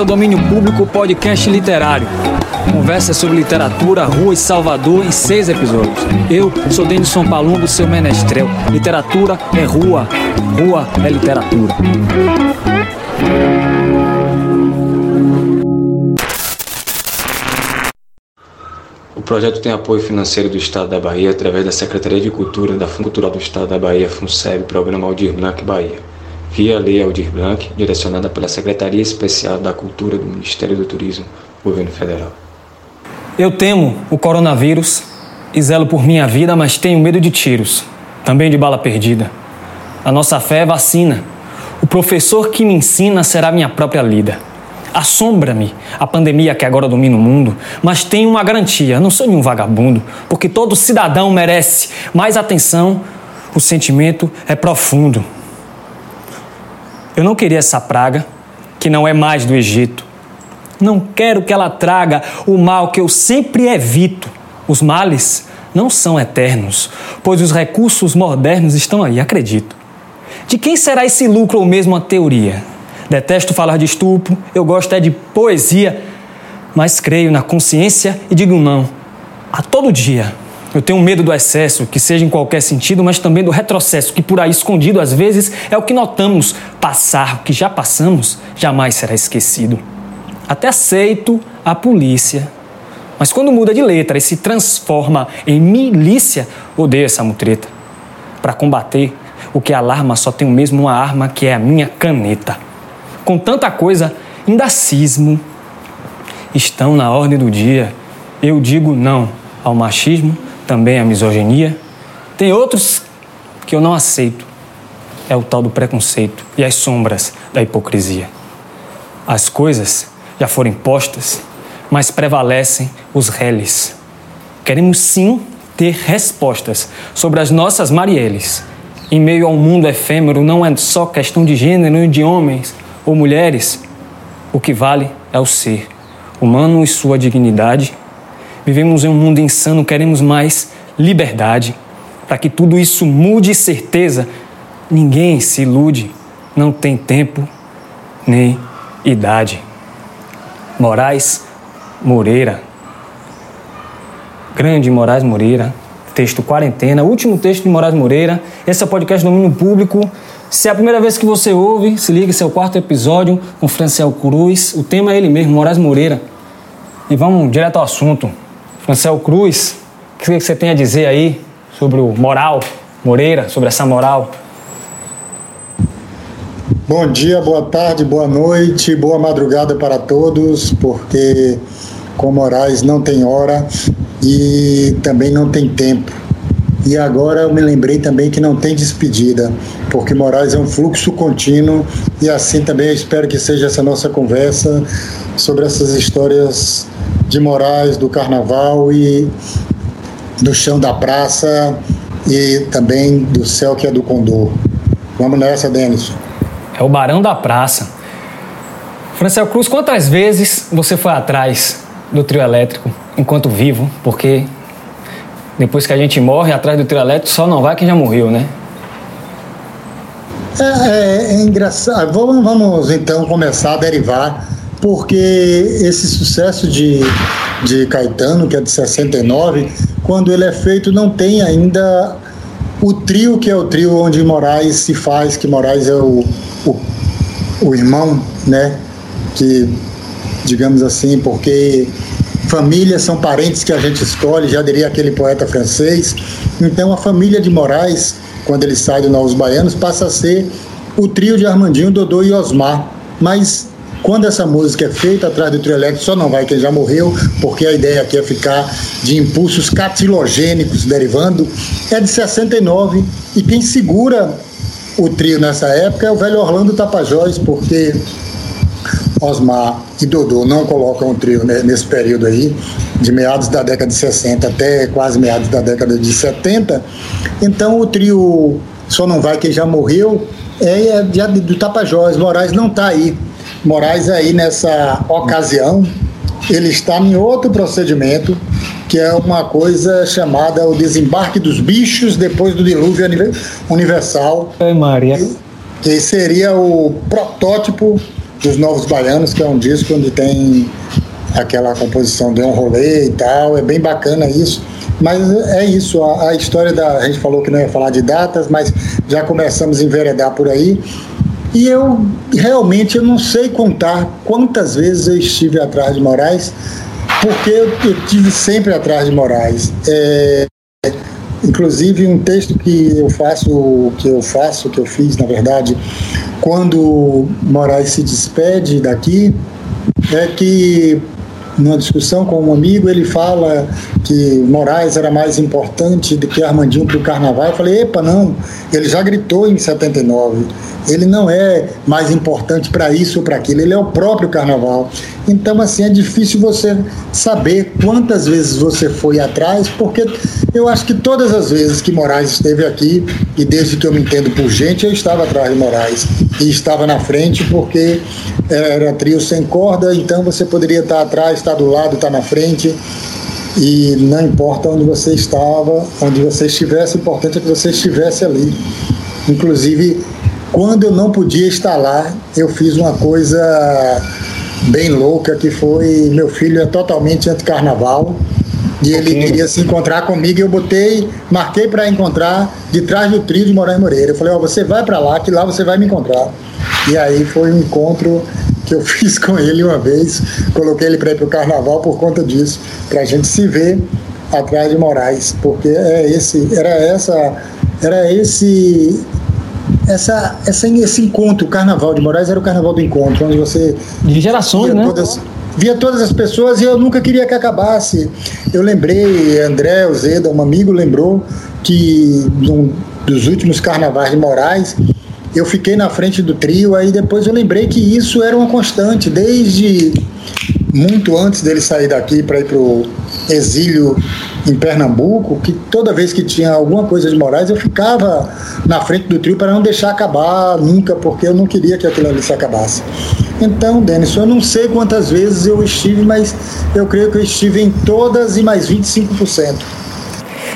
O Domínio Público Podcast Literário. Conversa sobre literatura, rua e Salvador em seis episódios. Eu sou Denison Palumbo, seu menestrel. Literatura é rua, rua é literatura. O projeto tem apoio financeiro do Estado da Bahia através da Secretaria de Cultura da Fundo Cultural do Estado da Bahia, FUNSEB, Programa Aldir Blanc Bahia via Lei Aldir Blanc, direcionada pela Secretaria Especial da Cultura do Ministério do Turismo, Governo Federal. Eu temo o coronavírus e zelo por minha vida, mas tenho medo de tiros, também de bala perdida. A nossa fé é vacina. O professor que me ensina será minha própria lida. Assombra-me a pandemia que agora domina o mundo, mas tenho uma garantia: não sou nenhum vagabundo, porque todo cidadão merece mais atenção. O sentimento é profundo. Eu não queria essa praga, que não é mais do Egito. Não quero que ela traga o mal que eu sempre evito. Os males não são eternos, pois os recursos modernos estão aí, acredito. De quem será esse lucro ou mesmo a teoria? Detesto falar de estupro, eu gosto é de poesia, mas creio na consciência e digo não a todo dia. Eu tenho medo do excesso, que seja em qualquer sentido, mas também do retrocesso, que por aí escondido às vezes é o que notamos. Passar o que já passamos jamais será esquecido. Até aceito a polícia. Mas quando muda de letra e se transforma em milícia, odeio essa mutreta. Para combater o que alarma só tenho mesmo uma arma que é a minha caneta. Com tanta coisa, ainda cismo. Estão na ordem do dia. Eu digo não ao machismo também a misoginia. Tem outros que eu não aceito. É o tal do preconceito e as sombras da hipocrisia. As coisas já foram impostas, mas prevalecem os reles. Queremos sim ter respostas sobre as nossas Marielles. Em meio a um mundo efêmero, não é só questão de gênero, de homens ou mulheres. O que vale é o ser humano e sua dignidade Vivemos em um mundo insano, queremos mais liberdade. Para que tudo isso mude certeza, ninguém se ilude, não tem tempo nem idade. Moraes Moreira. Grande Moraes Moreira. Texto Quarentena, último texto de Moraes Moreira. Esse é o podcast Domínio Público. Se é a primeira vez que você ouve, se liga, esse é o quarto episódio com Franciel Cruz. O tema é ele mesmo, Moraes Moreira. E vamos direto ao assunto. Marcel Cruz, o que você tem a dizer aí sobre o moral, Moreira, sobre essa moral? Bom dia, boa tarde, boa noite, boa madrugada para todos, porque com Moraes não tem hora e também não tem tempo. E agora eu me lembrei também que não tem despedida, porque Moraes é um fluxo contínuo e assim também eu espero que seja essa nossa conversa sobre essas histórias de Moraes, do Carnaval e do chão da praça e também do céu que é do Condor. Vamos nessa, Denis. É o Barão da Praça. Francel Cruz, quantas vezes você foi atrás do trio elétrico enquanto vivo? Porque depois que a gente morre atrás do trio elétrico, só não vai quem já morreu, né? É, é, é engraçado. Vamos, vamos então começar a derivar porque esse sucesso de, de Caetano, que é de 69, quando ele é feito, não tem ainda o trio, que é o trio onde Moraes se faz, que Moraes é o, o, o irmão, né? Que, digamos assim, porque famílias são parentes que a gente escolhe, já diria aquele poeta francês. Então a família de Moraes, quando ele sai do Novos Baianos, passa a ser o trio de Armandinho, Dodô e Osmar. Mas quando essa música é feita atrás do trio elétrico, só não vai quem já morreu, porque a ideia aqui é ficar de impulsos catilogênicos derivando, é de 69 e quem segura o trio nessa época é o velho Orlando Tapajós, porque Osmar e Dodô não colocam o trio nesse período aí, de meados da década de 60 até quase meados da década de 70. Então o trio Só Não Vai Quem Já Morreu é, é do Tapajós. Moraes não está aí. Moraes aí nessa ocasião, ele está em outro procedimento, que é uma coisa chamada o desembarque dos bichos depois do dilúvio universal. É, Maria. Que seria o protótipo dos Novos Baianos, que é um disco onde tem aquela composição de um rolê e tal, é bem bacana isso. Mas é isso, a, a, história da. A gente falou que não ia falar de datas, mas já começamos a enveredar por aí. E eu realmente eu não sei contar quantas vezes eu estive atrás de Moraes, porque eu, eu tive sempre atrás de Moraes. É, inclusive um texto que eu faço, que eu faço, que eu fiz, na verdade, quando Moraes se despede daqui, é que numa discussão com um amigo, ele fala que Moraes era mais importante do que Armandinho para o carnaval. Eu falei, epa, não, ele já gritou em 79. Ele não é mais importante para isso ou para aquilo, ele é o próprio carnaval. Então, assim, é difícil você saber quantas vezes você foi atrás, porque eu acho que todas as vezes que Moraes esteve aqui, e desde que eu me entendo por gente, eu estava atrás de Moraes. E estava na frente porque era trio sem corda, então você poderia estar atrás, estar do lado, estar na frente. E não importa onde você estava, onde você estivesse, o importante é que você estivesse ali. Inclusive, quando eu não podia estar lá, eu fiz uma coisa bem louca que foi meu filho é totalmente anti-carnaval e ele okay. queria se encontrar comigo e eu botei, marquei para encontrar de trás do trio de Moraes Moreira. Eu falei, ó, oh, você vai para lá que lá você vai me encontrar. E aí foi um encontro que eu fiz com ele uma vez, coloquei ele para ir para o carnaval por conta disso, para a gente se ver atrás de Moraes, porque é esse, era essa, era esse essa, essa, esse encontro, o Carnaval de Moraes era o Carnaval do Encontro, onde você. De gerações, né? Todas, via todas as pessoas e eu nunca queria que acabasse. Eu lembrei, André Ozeda, um amigo, lembrou que num dos últimos carnavais de Moraes, eu fiquei na frente do trio, aí depois eu lembrei que isso era uma constante, desde muito antes dele sair daqui para ir para o exílio em Pernambuco, que toda vez que tinha alguma coisa de Moraes, eu ficava na frente do trio para não deixar acabar nunca, porque eu não queria que aquilo ali se acabasse. Então, Denis, eu não sei quantas vezes eu estive, mas eu creio que eu estive em todas e mais 25%.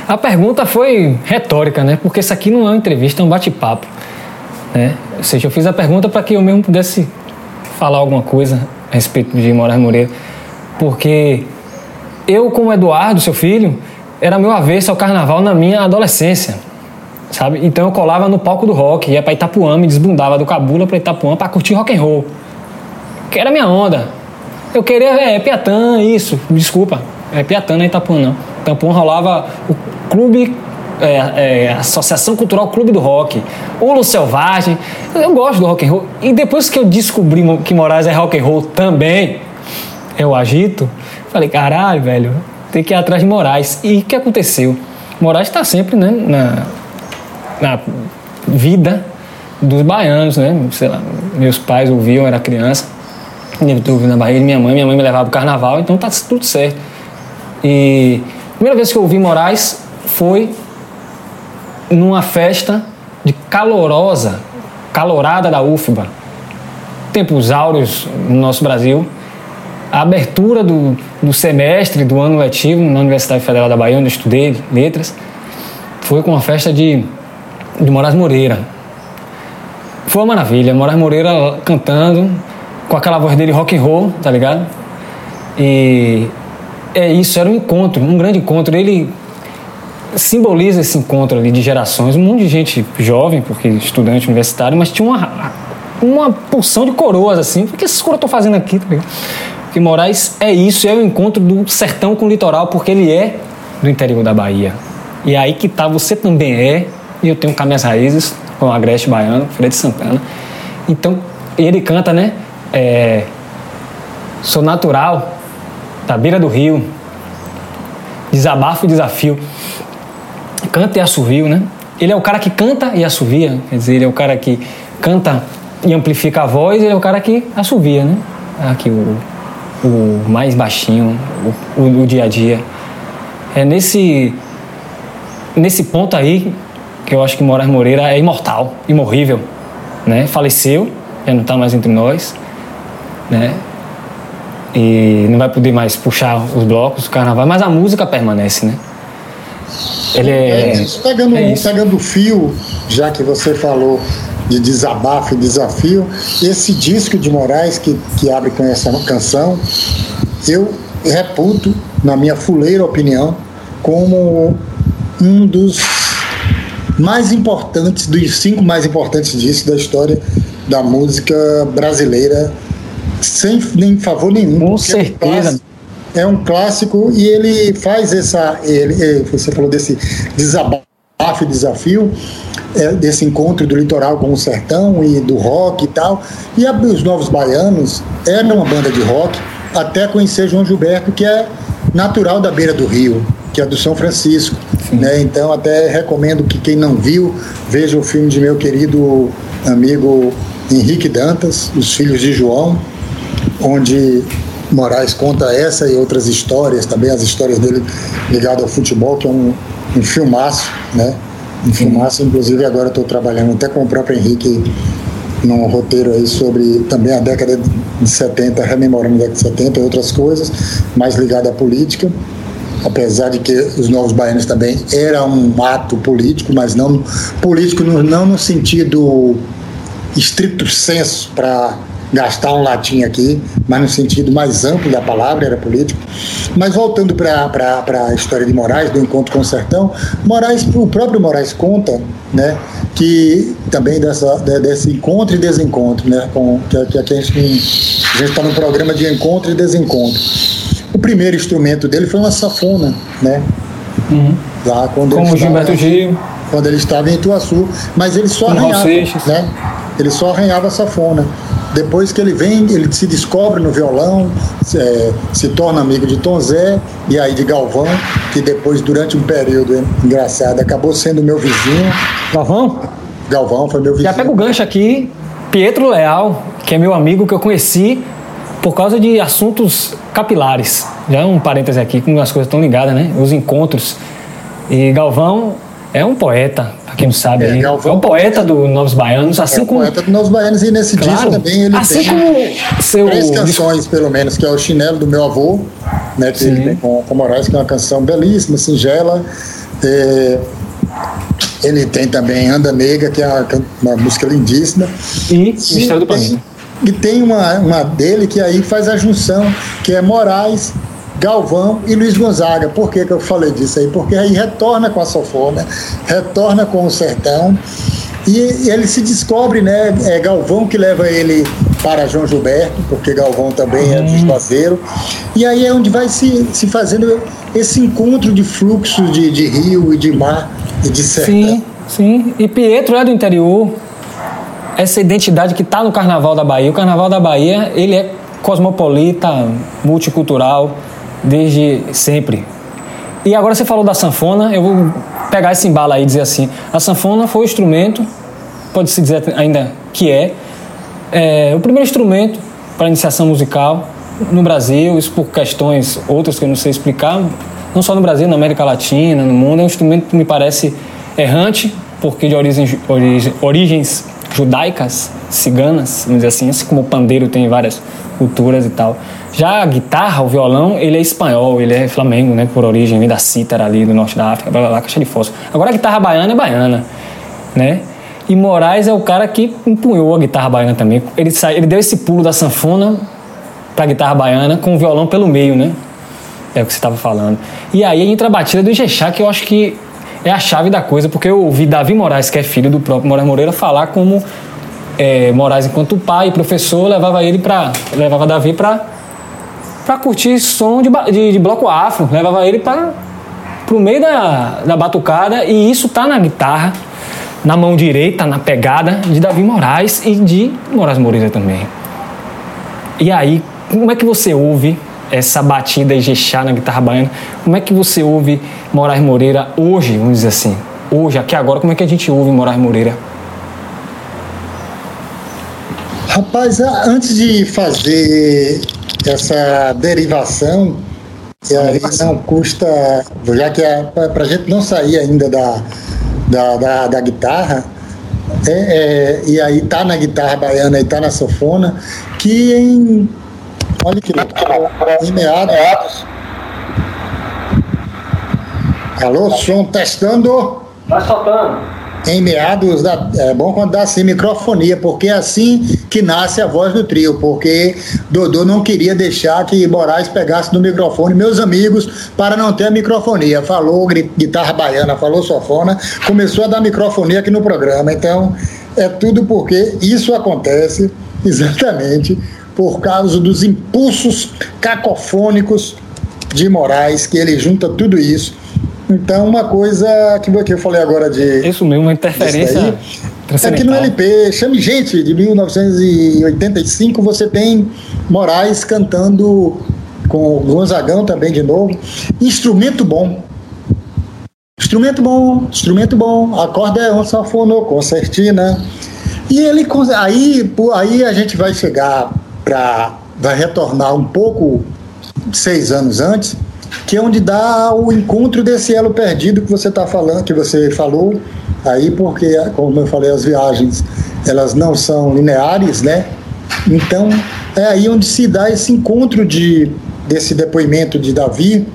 A pergunta foi retórica, né? Porque isso aqui não é uma entrevista, é um bate-papo. Né? Ou seja, eu fiz a pergunta para que eu mesmo pudesse falar alguma coisa a respeito de Moraes Moreira. Porque eu, como Eduardo, seu filho, era meu avesso ao carnaval na minha adolescência, sabe? Então eu colava no palco do rock, ia para Itapuã, me desbundava do Cabula para Itapuã para curtir rock and roll, que era minha onda. Eu queria, é, Piatã, isso, desculpa, é Piatã, não é Itapuã não. Itapuã rolava o clube, é, é, Associação Cultural Clube do Rock, Ulo Selvagem, eu gosto do rock and roll. E depois que eu descobri que Moraes é rock and roll também, eu agito, Falei, caralho, velho, tem que ir atrás de Moraes. E o que aconteceu? Moraes está sempre né, na, na vida dos baianos, né? Sei lá, meus pais ouviam, era criança. Eu na barriga de minha mãe, minha mãe me levava para o carnaval, então tá tudo certo. E a primeira vez que eu ouvi Moraes foi numa festa de calorosa, calorada da UFBA. Tempos áureos no nosso Brasil a abertura do, do semestre, do ano letivo na Universidade Federal da Bahia, onde eu estudei letras, foi com uma festa de, de Moraes Moreira. Foi uma maravilha, Moraes Moreira cantando, com aquela voz dele rock and roll, tá ligado? E é isso, era um encontro, um grande encontro. Ele simboliza esse encontro ali de gerações, um monte de gente jovem, porque estudante universitário, mas tinha uma, uma porção de coroas assim. O que esses coroas estão fazendo aqui, tá ligado? Que Moraes é isso, é o encontro do sertão com o litoral, porque ele é do interior da Bahia. E é aí que tá, você também é, e eu tenho cá minhas raízes, com o Agreste Baiano, Fred Santana. Então, ele canta, né? É, Sou natural, da beira do rio, desabafo e desafio. Canta e assovio, né? Ele é o cara que canta e assovia, quer dizer, ele é o cara que canta e amplifica a voz, ele é o cara que assovia, né? Aqui o o mais baixinho, o, o, o dia a dia. É nesse, nesse ponto aí que eu acho que Moraes Moreira é imortal, imorrível. Né? Faleceu, já não está mais entre nós. Né? E não vai poder mais puxar os blocos, o carnaval, mas a música permanece, né? Ele é, é isso. Pegando, é isso. pegando o fio, já que você falou de desabafo e desafio. Esse disco de Moraes que, que abre com essa canção, eu reputo, na minha fuleira opinião, como um dos mais importantes, dos cinco mais importantes discos da história da música brasileira, sem nem favor nenhum. Com certeza. É um clássico e ele faz essa. Ele, você falou desse desabafo e desafio, é, desse encontro do litoral com o sertão e do rock e tal. E a, os Novos Baianos eram uma banda de rock, até conhecer João Gilberto, que é natural da beira do rio, que é do São Francisco. Né? Então, até recomendo que quem não viu, veja o filme de meu querido amigo Henrique Dantas, Os Filhos de João, onde Moraes conta essa e outras histórias, também as histórias dele ligadas ao futebol, que é um, um filmaço, né? Um filmaço, inclusive agora estou trabalhando até com o próprio Henrique num roteiro aí sobre também a década de 70, rememorando a década de 70 e outras coisas, mais ligada à política. Apesar de que os Novos Baianos também era um ato político, mas não político no, não no sentido estricto senso para gastar um latim aqui, mas no sentido mais amplo da palavra, era político. Mas voltando para a história de Moraes, do encontro com o sertão, Moraes, o próprio Moraes conta né, que também dessa, desse encontro e desencontro, né, com, que, que a gente está no programa de encontro e desencontro. O primeiro instrumento dele foi uma safona, né? Uhum. Lá quando Como ele estava, Gilberto Gil. quando ele estava em Ituaçu, mas ele só Com arranhava, né? Ele só arranhava a safona. Depois que ele vem, ele se descobre no violão, se, é, se torna amigo de Tom Zé e aí de Galvão, que depois, durante um período engraçado, acabou sendo meu vizinho. Galvão? Galvão foi meu vizinho. Já pega o gancho aqui. Pietro Leal, que é meu amigo que eu conheci por causa de assuntos capilares. Já um parêntese aqui, como as coisas estão ligadas, né? Os encontros. E Galvão é um poeta, pra quem não sabe. É. Galvão- é um poeta do Novos Baianos, assim é como. poeta dos Novos Baianos e nesse disco Claro, também ele assim tem como seu. três canções, pelo menos, que é o Chinelo do Meu Avô, né, que ele Sim. tem com, com Moraes, que é uma canção belíssima, singela. É, ele tem também Anda Nega, que é uma, uma música lindíssima. E Mistério do Planeta. e tem uma, uma dele que aí faz a junção, que é Moraes, Galvão e Luiz Gonzaga. Por que, que eu falei disso aí? Porque aí retorna com a sofona, retorna com o sertão. E ele se descobre, né? É Galvão que leva ele para João Gilberto, porque Galvão também é Hum. do Juazeiro. E aí é onde vai se, se fazendo esse encontro de fluxos de, de rio e de mar e de sertão. Sim, sim. E Pietro é do interior. Essa identidade que está no Carnaval da Bahia. O Carnaval da Bahia, ele é cosmopolita, multicultural, desde sempre. E agora você falou da sanfona, eu vou pegar esse embalo aí e dizer assim: a sanfona foi o instrumento, pode-se dizer ainda que é, é, o primeiro instrumento para iniciação musical no Brasil, isso por questões outras que eu não sei explicar, não só no Brasil, na América Latina, no mundo, é um instrumento que me parece errante, porque de origens, origens judaicas, ciganas, vamos dizer assim, assim como o pandeiro tem várias culturas e tal. Já a guitarra, o violão, ele é espanhol, ele é flamengo, né, por origem, vem da cítara ali do norte da África, blá blá blá, caixa de fósforo. Agora a guitarra baiana é baiana, né? E Moraes é o cara que empunhou a guitarra baiana também. Ele, sai, ele deu esse pulo da sanfona pra guitarra baiana com o violão pelo meio, né? É o que você estava falando. E aí entra a batida do Ijexá, que eu acho que é a chave da coisa, porque eu ouvi Davi Moraes, que é filho do próprio Moraes Moreira, falar como é, Moraes, enquanto pai e professor, levava ele para levava Davi para para curtir som de, de, de bloco afro, levava ele para pro meio da, da batucada e isso tá na guitarra, na mão direita, na pegada de Davi Moraes e de Moraes Moreira também. E aí, como é que você ouve essa batida Ijexá na guitarra baiana? Como é que você ouve Moraes Moreira hoje, vamos dizer assim? Hoje, aqui agora, como é que a gente ouve Moraes Moreira? Rapaz, antes de fazer essa derivação, e aí não custa, já que para a gente não sair ainda da, da, da, da guitarra, é, é, e aí tá na guitarra baiana e tá na sanfona, que em. Olha que louco, em meados. Alô, som testando. Vai soltando. Em meados da. É bom quando dá assim microfonia, porque é assim que nasce a voz do trio, porque Dodô não queria deixar que Moraes pegasse no microfone, meus amigos, para não ter a microfonia. Falou guitarra baiana, falou sofona, começou a dar microfonia aqui no programa. Então, é tudo porque isso acontece exatamente por causa dos impulsos cacofônicos de Moraes, que ele junta tudo isso então, uma coisa que eu falei agora de. Isso mesmo, uma interferência. é que no LP, chame gente, de 1985, você tem Moraes cantando com Gonzagão também de novo. Instrumento bom. Instrumento bom, instrumento bom, acordeon, sanfona, concertina. E ele aí, aí a gente vai chegar para vai retornar um pouco seis anos antes que é onde dá o encontro desse elo perdido que você está falando, que você falou aí, porque, como eu falei, as viagens elas não são lineares, né? Então é aí onde se dá esse encontro de, desse depoimento de Davi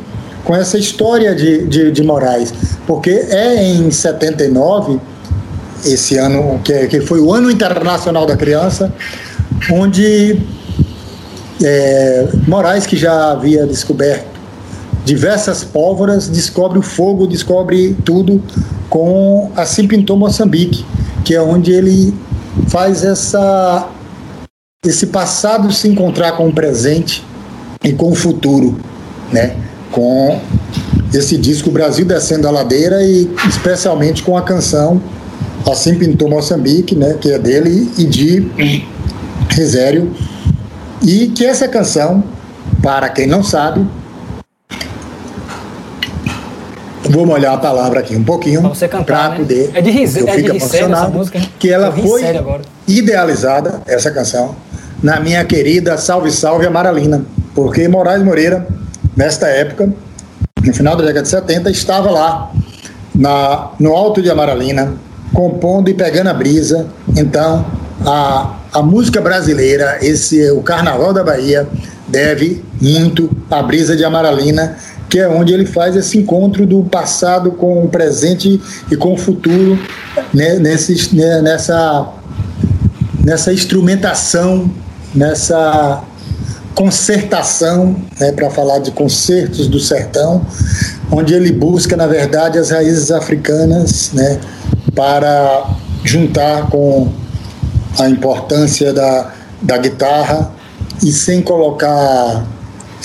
com essa história de, de, de Moraes, porque é em 79, esse ano, que, que foi o Ano Internacional da Criança, onde é, Moraes, que já havia descoberto diversas pólvoras, descobre o fogo, descobre tudo com Assim Pintou Moçambique, que é onde ele faz essa esse passado se encontrar com o presente e com o futuro, né? Com esse disco Brasil descendo a ladeira e especialmente com a canção Assim Pintou Moçambique, né? Que é dele e de Resério e que essa canção, para quem não sabe, vou molhar a palavra aqui um pouquinho para né? poder. É de risério, é de essa música, que ela foi idealizada essa canção na minha querida Salve Salve Amaralina, porque Moraes Moreira nesta época, no final da década de 70, estava lá na no alto de Amaralina, compondo e pegando a brisa. Então, a, a música brasileira, esse o Carnaval da Bahia deve muito à brisa de Amaralina que é onde ele faz esse encontro do passado com o presente e com o futuro, né, nesse, né, nessa, nessa instrumentação, nessa concertação, né, para falar de concertos do sertão, onde ele busca, na verdade, as raízes africanas né, para juntar com a importância da, da guitarra e sem colocar.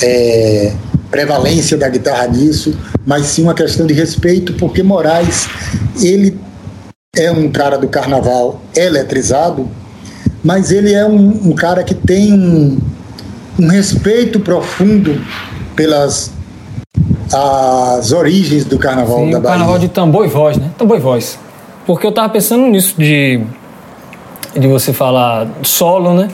É, prevalência da guitarra nisso, mas sim uma questão de respeito, porque Moraes, ele é um cara do carnaval eletrizado, mas ele é um, um cara que tem um, um respeito profundo pelas as origens do carnaval Sim, da Bahia. carnaval de tambor e voz, né? Tambor e voz. Porque eu tava pensando nisso de, de você falar solo, né?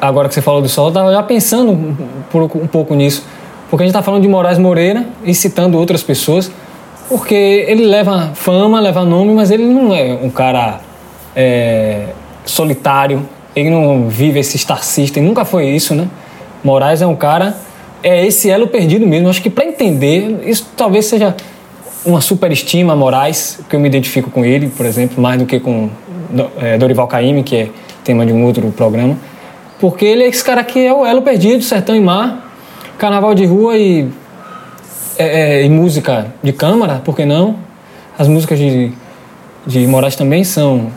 Agora que você falou do solo, eu tava já pensando um pouco nisso. Porque a gente está falando de Moraes Moreira e citando outras pessoas, porque ele leva fama, leva nome, mas ele não é um cara é, solitário, ele não vive esse star system, nunca foi isso, né? Moraes é um cara, é esse elo perdido mesmo. Acho que para entender, isso talvez seja uma superestima a Moraes, que eu me identifico com ele, por exemplo, mais do que com é, Dorival Caymmi, que é tema de um outro programa. Porque ele é esse cara que é o elo perdido, sertão e mar, Carnaval de rua e, é, é, e música de câmara, por que não? As músicas de, de Moraes também são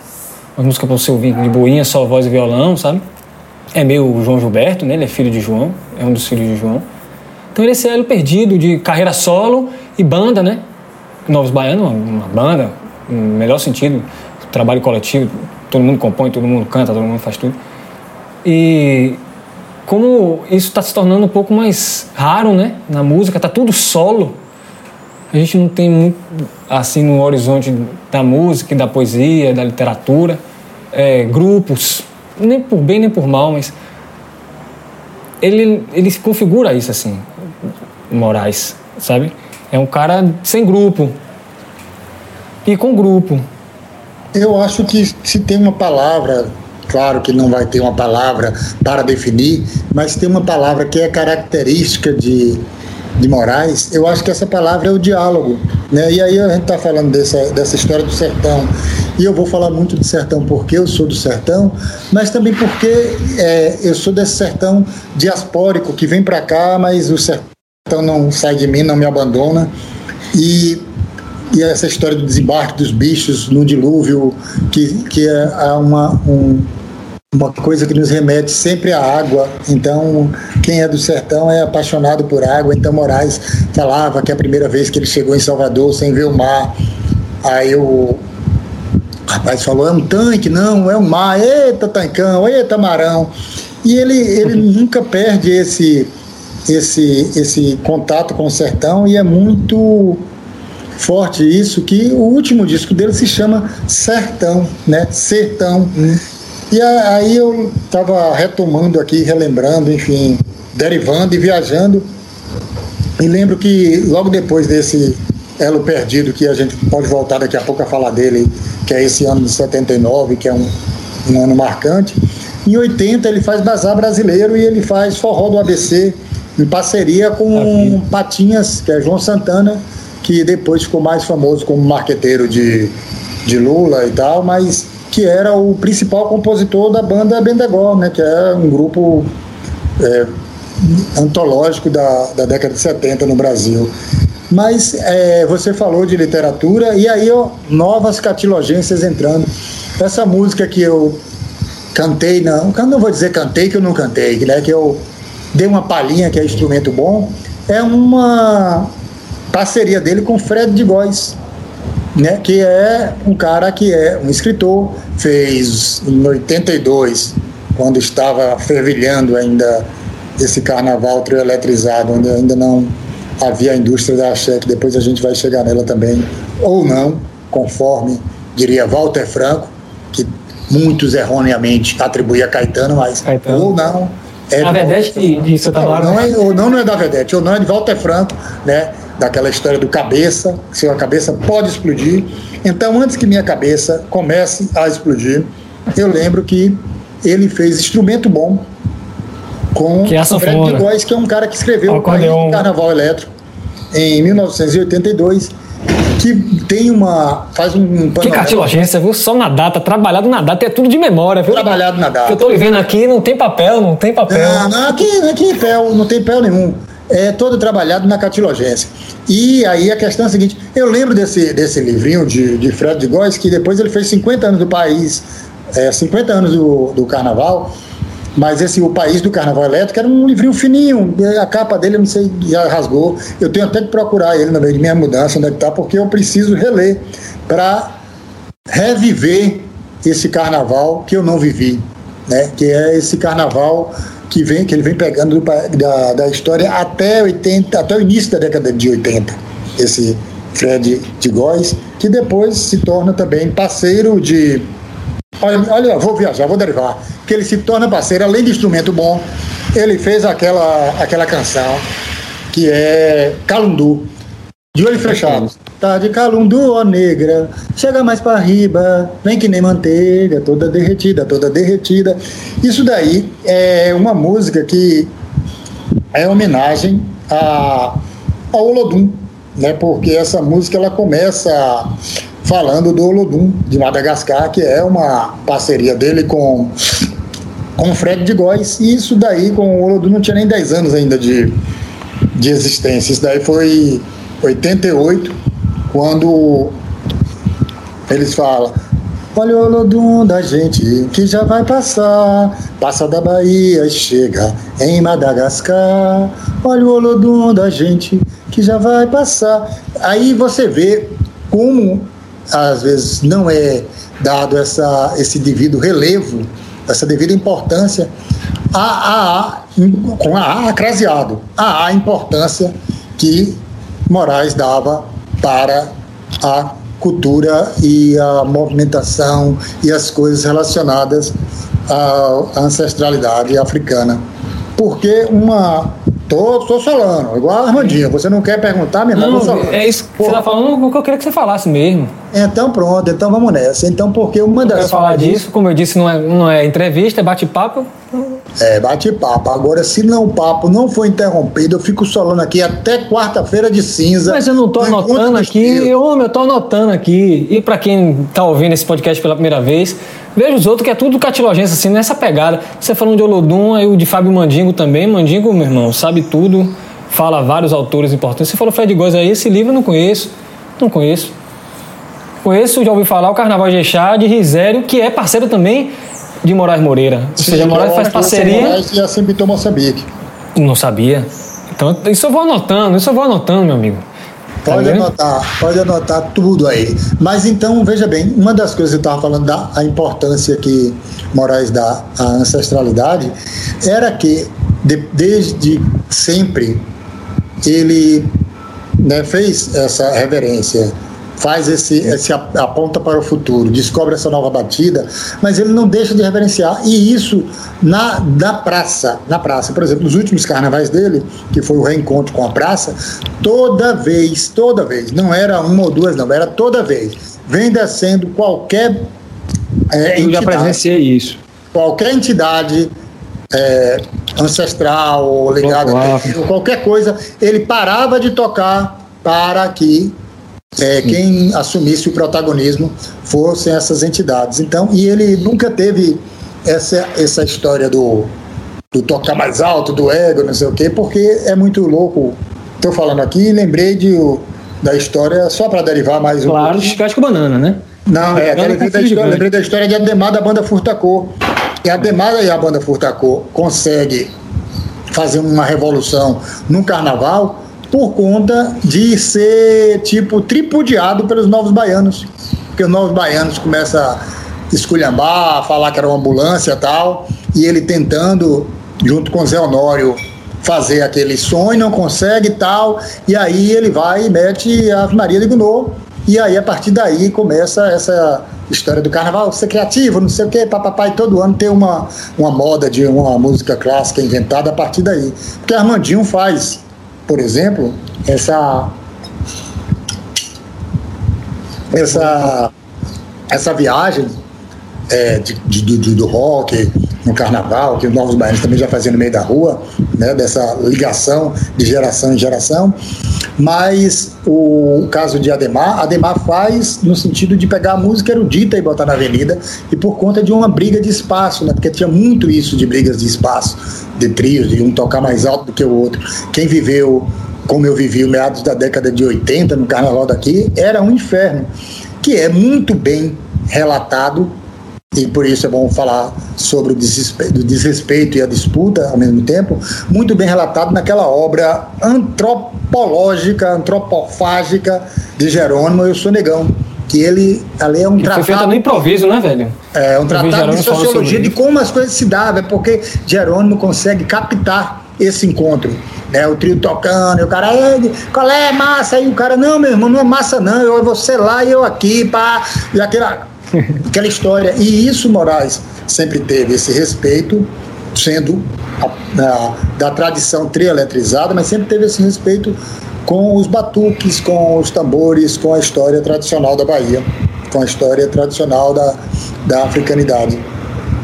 as músicas para você ouvir de boinha, só voz e violão, sabe? É meio João Gilberto, né? Ele é filho de João, é um dos filhos de João. Então ele é esse elo perdido de carreira solo e banda, né? Novos Baianos, uma banda, no melhor sentido, trabalho coletivo, todo mundo compõe, todo mundo canta, todo mundo faz tudo. E como isso está se tornando um pouco mais raro, né? Na música, tá tudo solo. A gente não tem muito, assim, no horizonte da música, da poesia, da literatura, é, grupos, nem por bem nem por mal, mas ele, ele se configura isso, assim, Moraes, sabe? É um cara sem grupo e com grupo. Eu acho que se tem uma palavra Claro que não vai ter uma palavra para definir, mas tem uma palavra que é característica de, de Moraes. Eu acho que essa palavra é o diálogo. Né? E aí a gente está falando dessa, dessa história do sertão. E eu vou falar muito do sertão porque eu sou do sertão, mas também porque é, eu sou desse sertão diaspórico que vem para cá, mas o sertão não sai de mim, não me abandona. E, e essa história do desembarque dos bichos no dilúvio, que, que é uma, um, uma coisa que nos remete sempre à água. Então, quem é do sertão é apaixonado por água. Então, Moraes falava que a primeira vez que ele chegou em Salvador sem ver o mar, aí o rapaz falou: é um tanque? Não, é um mar. Eita, tancão, eita, marão. E ele, ele nunca perde esse, esse, esse contato com o sertão e é muito forte isso que o último disco dele se chama Sertão, né? Sertão. Hum. E aí eu estava retomando aqui, relembrando, enfim, derivando e viajando. E lembro que logo depois desse Elo Perdido, que a gente pode voltar daqui a pouco a falar dele, que é esse ano de 79, que é um, um ano marcante. Em 80 ele faz Bazar Brasileiro e ele faz Forró do ABC, em parceria com Patinhas, que é João Santana, que depois ficou mais famoso como marqueteiro de, de Lula e tal, mas que era o principal compositor da banda Bendegol, né, que é um grupo é, antológico da, da década de 70 no Brasil. Mas é, você falou de literatura e aí ó, novas catilogências entrando. Essa música que eu cantei, não, não vou dizer cantei que eu não cantei, né, que eu dei uma palhinha que é instrumento bom, é uma parceria dele com Fred de Góes né, que é um cara que é um escritor, fez em 82, quando estava fervilhando ainda esse carnaval trio eletrizado, onde ainda não havia a indústria da axé, que depois a gente vai chegar nela também, ou não, conforme diria Walter Franco, que muitos erroneamente atribuía a Caetano, mas Caetano. ou não. É a Vedete de, de Santa Não, não é, ou não, não é da Vedete, ou não é de Walter Franco, né? Daquela história do cabeça, sua cabeça pode explodir. Então, antes que minha cabeça comece a explodir, eu lembro que ele fez instrumento bom com que é o Fred Góes, que é um cara que escreveu o Carnaval Elétrico em 1982 que tem uma. faz um. Que cartilogência, viu? Só na data, trabalhado na data, é tudo de memória, viu? Trabalhado na data. eu tô vendo aqui, não tem papel, não tem papel. Não, não aqui, aqui não tem papel nenhum é todo trabalhado na catilogência. E aí a questão é a seguinte: eu lembro desse, desse livrinho de, de Fred de Góes, que depois ele fez 50 anos do país, é, 50 anos do, do carnaval, mas esse O País do Carnaval Elétrico era um livrinho fininho, a capa dele, eu não sei, já rasgou. Eu tenho até que procurar ele no meio de minha mudança, onde é que tá, porque eu preciso reler para reviver esse carnaval que eu não vivi, né? Que é esse carnaval que vem que ele vem pegando da, da história até 80, até o início da década de 80. Esse Fred de Góes, que depois se torna também parceiro de Olha, olha, vou viajar, vou derivar. Que ele se torna parceiro, além de instrumento bom, ele fez aquela, aquela canção que é Calundu, de olho fechado. Tá de calundu, ó negra, chega mais para riba, vem que nem manteiga, toda derretida, toda derretida. Isso daí é uma música que é homenagem a, ao Olodum, né? Porque essa música ela começa falando do Olodum de Madagascar, que é uma parceria dele com com Fred de Góes, e isso daí com o Olodum não tinha nem 10 anos ainda de, de existência. Isso daí foi 88, quando eles falam: Olha o Olodum da gente que já vai passar, passa da Bahia e chega em Madagascar. Olha o Olodum da gente que já vai passar. Aí você vê como às vezes não é dado essa, esse devido relevo, essa devida importância a, a, a com a A craseado, a, a importância que Moraes dava para a cultura e a movimentação e as coisas relacionadas à ancestralidade africana. Porque uma, Tô, tô falando, igual a Armandinha. Você não quer perguntar, meu irmão? Não, é isso que você tá falando o que eu queria que você falasse mesmo. Então pronto, então vamos nessa. Então, porque uma das. Eu falar disso, como eu disse, não é, não é entrevista, é bate-papo. É, bate-papo. Agora, se não o papo não for interrompido, eu fico solando aqui até quarta-feira de cinza. Mas eu não tô anotando aqui, homem, eu tô anotando aqui. E para quem tá ouvindo esse podcast pela primeira vez, veja os outros que é tudo catilogência, assim, nessa pegada. Você falando de Olodum, aí o de Fábio Mandingo também. Mandingo, meu irmão, sabe tudo, fala vários autores importantes. Você falou Fred Góes aí, esse livro eu não conheço. Não conheço. Conheço, já ouvi falar, o Carnaval de Echá, de Risério, que é parceiro também de Moraes Moreira. Ou seja, Moraes faz parceria. Moraes e a Simbitou Moçambique. Não sabia. Então, isso eu vou anotando, isso eu vou anotando, meu amigo. Tá Pode vendo? anotar, pode anotar tudo aí. Mas então, veja bem, uma das coisas que eu estava falando da a importância que Moraes dá à ancestralidade era que de- desde sempre ele né, fez essa reverência, faz esse, esse ap- aponta para o futuro, descobre essa nova batida, mas ele não deixa de reverenciar. E isso na, na praça, na praça, por exemplo, nos últimos carnavais dele, que foi o reencontro com a praça, toda vez, toda vez, não era uma ou duas, não, era toda vez, vem descendo qualquer é, Eu já entidade, presenciei isso. qualquer entidade é, ancestral ou ligada a qualquer coisa, ele parava de tocar para que é, quem assumisse o protagonismo fossem essas entidades. Então, e ele nunca teve essa, essa história do, do tocar mais alto, do ego, não sei o quê, porque é muito louco. Estou falando aqui e lembrei de, da história, só para derivar mais um Claro. Chicate com banana, né? Não, é, Agora lembrei, tá da história, grande. lembrei da história de Ademar da banda Furtacô. E Ademar e a banda Furtacô consegue fazer uma revolução no carnaval por conta de ser, tipo, tripudiado pelos novos baianos. Porque os novos baianos começam a esculhambar, a falar que era uma ambulância e tal, e ele tentando, junto com Zé Honório, fazer aquele e não consegue e tal, e aí ele vai e mete a Ave Maria de Gounod, e aí a partir daí começa essa história do carnaval, ser criativo, não sei o quê, papapá, e todo ano tem uma, uma moda de uma música clássica inventada a partir daí. Porque Armandinho faz, por exemplo, essa essa essa viagem é, de, de- do, do rock no carnaval, que os Novos Baianos também já faziam no meio da rua, né, dessa ligação de geração em geração. Mas o, caso de Ademar, Ademar faz no sentido de pegar a música erudita e botar na avenida, e por conta de uma briga de espaço, né, porque tinha muito isso de brigas de espaço, de trios, de um tocar mais alto do que o outro. Quem viveu como eu vivi o meados da década de 80 no carnaval daqui, era um inferno, que é muito bem relatado e por isso é bom falar sobre o desrespeito, o desrespeito e a disputa ao mesmo tempo, muito bem relatado naquela obra antropológica, antropofágica de Jerônimo Eu Sou Negão, que ele ali é um Que foi feita tratado no improviso, né, velho? é um tratado de Jerônimo falando sociologia de como as coisas se davam, é porque Jerônimo consegue captar esse encontro. Né, o trio tocando, e o cara, "Ei, qual é massa? E o cara, não, meu irmão, não é massa, não, eu você lá e eu aqui, pá, e aquela, aquela história. E isso Moraes sempre teve, esse respeito, sendo a- a- da tradição trieletrizada, mas sempre teve esse respeito com os batuques, com os tambores, com a história tradicional da Bahia, com a história tradicional da, da africanidade.